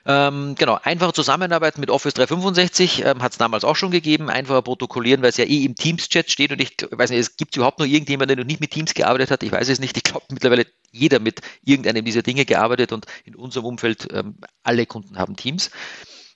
Ähm, genau, einfache Zusammenarbeit mit Office 365 ähm, hat es damals auch schon gegeben. Einfacher protokollieren, weil es ja eh im Teams-Chat steht und ich weiß nicht, es gibt überhaupt noch irgendjemanden, der noch nicht mit Teams gearbeitet hat. Ich weiß es nicht. Ich glaube mittlerweile jeder mit irgendeinem dieser Dinge gearbeitet und in unserem Umfeld ähm, alle Kunden haben Teams.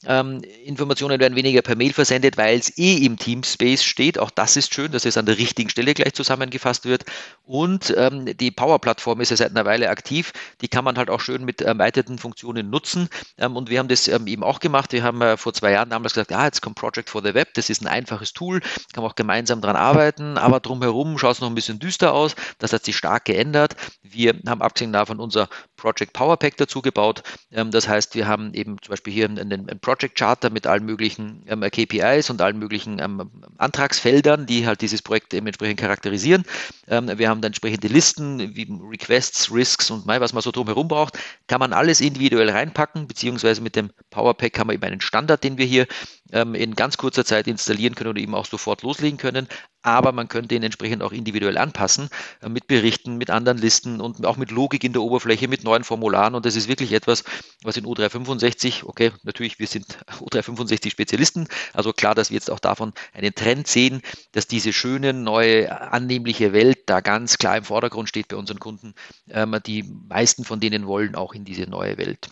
Ähm, Informationen werden weniger per Mail versendet, weil es eh im Teamspace steht. Auch das ist schön, dass es an der richtigen Stelle gleich zusammengefasst wird. Und ähm, die Power-Plattform ist ja seit einer Weile aktiv. Die kann man halt auch schön mit erweiterten Funktionen nutzen. Ähm, und wir haben das ähm, eben auch gemacht. Wir haben äh, vor zwei Jahren damals gesagt, ja, jetzt kommt Project for the Web. Das ist ein einfaches Tool, kann man auch gemeinsam daran arbeiten. Aber drumherum schaut es noch ein bisschen düster aus. Das hat sich stark geändert. Wir haben abgesehen davon unser Project Power Pack dazu gebaut. Ähm, das heißt, wir haben eben zum Beispiel hier einen, einen Project Charter mit allen möglichen ähm, KPIs und allen möglichen ähm, Antragsfeldern, die halt dieses Projekt dementsprechend charakterisieren. Wir haben dann entsprechende Listen wie Requests, Risks und was man so drumherum braucht. Kann man alles individuell reinpacken, beziehungsweise mit dem Power Pack haben wir eben einen Standard, den wir hier ähm, in ganz kurzer Zeit installieren können oder eben auch sofort loslegen können. Aber man könnte ihn entsprechend auch individuell anpassen äh, mit Berichten, mit anderen Listen und auch mit Logik in der Oberfläche, mit neuen Formularen. Und das ist wirklich etwas, was in O365, okay, natürlich, wir sind (laughs) O365 Spezialisten, also klar, dass wir jetzt auch davon einen Trend sehen, dass diese schöne, neue, annehmliche Welt da ganz klar im Vordergrund steht bei unseren Kunden. Ähm, die meisten von denen wollen auch in diese neue Welt.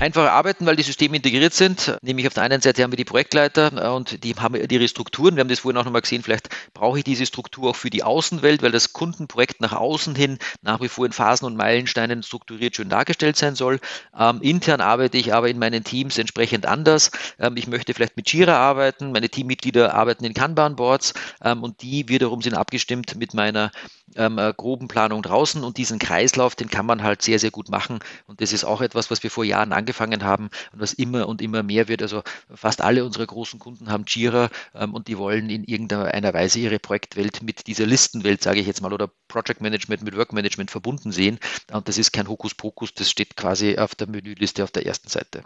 Einfacher arbeiten, weil die Systeme integriert sind. Nämlich auf der einen Seite haben wir die Projektleiter äh, und die haben ihre Strukturen. Wir haben das vorhin auch nochmal gesehen. Vielleicht brauche ich diese Struktur auch für die Außenwelt, weil das Kundenprojekt nach außen hin nach wie vor in Phasen und Meilensteinen strukturiert schön dargestellt sein soll. Ähm, intern arbeite ich aber in meinen Teams entsprechend anders. Ähm, ich möchte vielleicht mit Jira arbeiten. Meine Teammitglieder arbeiten in Kanban-Boards ähm, und die wiederum sind abgestimmt mit meiner ähm, äh, groben Planung draußen. Und diesen Kreislauf, den kann man halt sehr, sehr gut machen. Und das ist auch etwas, was wir vor Jahren angefangen angefangen haben und was immer und immer mehr wird. Also fast alle unsere großen Kunden haben Jira ähm, und die wollen in irgendeiner Weise ihre Projektwelt mit dieser Listenwelt, sage ich jetzt mal, oder Project Management mit Work Management verbunden sehen. Und das ist kein Hokuspokus, das steht quasi auf der Menüliste auf der ersten Seite.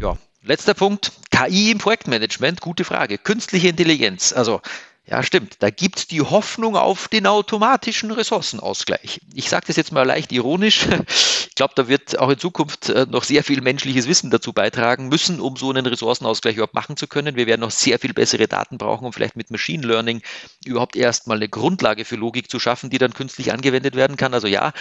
Ja, letzter Punkt. KI im Projektmanagement, gute Frage. Künstliche Intelligenz. Also ja, stimmt. Da gibt es die Hoffnung auf den automatischen Ressourcenausgleich. Ich sage das jetzt mal leicht ironisch. Ich glaube, da wird auch in Zukunft äh, noch sehr viel menschliches Wissen dazu beitragen müssen, um so einen Ressourcenausgleich überhaupt machen zu können. Wir werden noch sehr viel bessere Daten brauchen, um vielleicht mit Machine Learning überhaupt erstmal eine Grundlage für Logik zu schaffen, die dann künstlich angewendet werden kann. Also ja,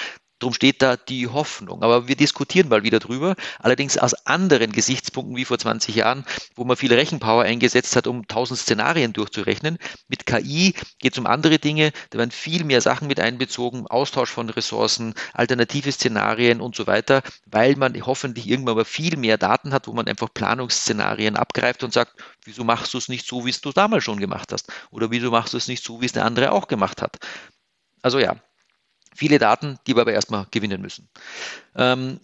Darum steht da die Hoffnung. Aber wir diskutieren mal wieder drüber, allerdings aus anderen Gesichtspunkten wie vor 20 Jahren, wo man viel Rechenpower eingesetzt hat, um 1000 Szenarien durchzurechnen. Mit KI geht es um andere Dinge, da werden viel mehr Sachen mit einbezogen, Austausch von Ressourcen, alternative Szenarien und so weiter, weil man hoffentlich irgendwann mal viel mehr Daten hat, wo man einfach Planungsszenarien abgreift und sagt, wieso machst du es nicht so, wie es du damals schon gemacht hast? Oder wieso machst du es nicht so, wie es der andere auch gemacht hat? Also ja, viele Daten, die wir aber erstmal gewinnen müssen. Ähm,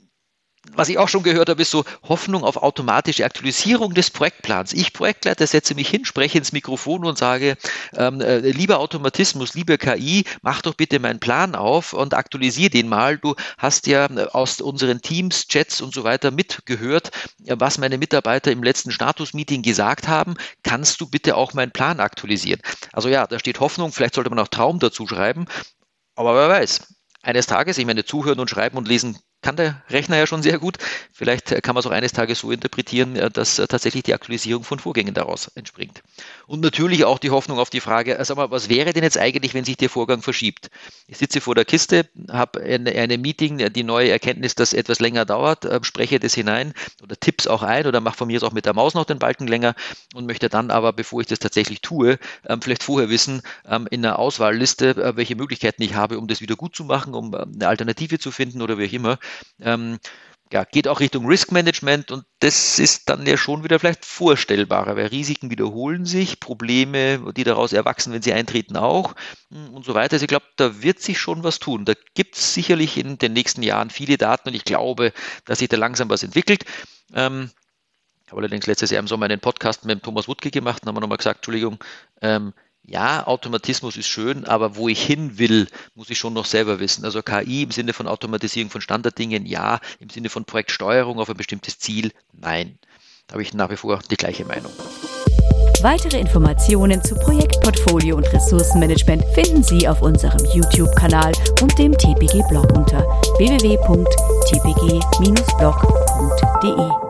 was ich auch schon gehört habe, ist so Hoffnung auf automatische Aktualisierung des Projektplans. Ich Projektleiter setze mich hin, spreche ins Mikrofon und sage, ähm, äh, lieber Automatismus, lieber KI, mach doch bitte meinen Plan auf und aktualisiere den mal. Du hast ja äh, aus unseren Teams, Chats und so weiter mitgehört, äh, was meine Mitarbeiter im letzten Status-Meeting gesagt haben. Kannst du bitte auch meinen Plan aktualisieren? Also ja, da steht Hoffnung, vielleicht sollte man auch Traum dazu schreiben, aber wer weiß. Eines Tages, ich meine, zuhören und schreiben und lesen kann der Rechner ja schon sehr gut. Vielleicht kann man es auch eines Tages so interpretieren, äh, dass äh, tatsächlich die Aktualisierung von Vorgängen daraus entspringt. Und natürlich auch die Hoffnung auf die Frage, also mal, was wäre denn jetzt eigentlich, wenn sich der Vorgang verschiebt? Ich sitze vor der Kiste, habe eine, eine Meeting, die neue Erkenntnis, dass etwas länger dauert, äh, spreche das hinein oder tipp's auch ein oder mache von mir aus auch mit der Maus noch den Balken länger und möchte dann aber, bevor ich das tatsächlich tue, ähm, vielleicht vorher wissen, ähm, in einer Auswahlliste, welche Möglichkeiten ich habe, um das wieder gut zu machen, um eine Alternative zu finden oder wie auch immer. Ähm, ja, geht auch Richtung Risk Management und das ist dann ja schon wieder vielleicht vorstellbarer, weil Risiken wiederholen sich, Probleme, die daraus erwachsen, wenn sie eintreten, auch hm, und so weiter. Also ich glaube, da wird sich schon was tun. Da gibt es sicherlich in den nächsten Jahren viele Daten und ich glaube, dass sich da langsam was entwickelt. Ähm, ich habe allerdings letztes Jahr im Sommer einen Podcast mit Thomas Wutke gemacht und haben nochmal gesagt, Entschuldigung, ähm, ja, Automatismus ist schön, aber wo ich hin will, muss ich schon noch selber wissen. Also KI im Sinne von Automatisierung von Standarddingen, ja, im Sinne von Projektsteuerung auf ein bestimmtes Ziel, nein. Da habe ich nach wie vor die gleiche Meinung. Weitere Informationen zu Projektportfolio und Ressourcenmanagement finden Sie auf unserem YouTube-Kanal und dem TPG-Blog unter www.tpg-blog.de.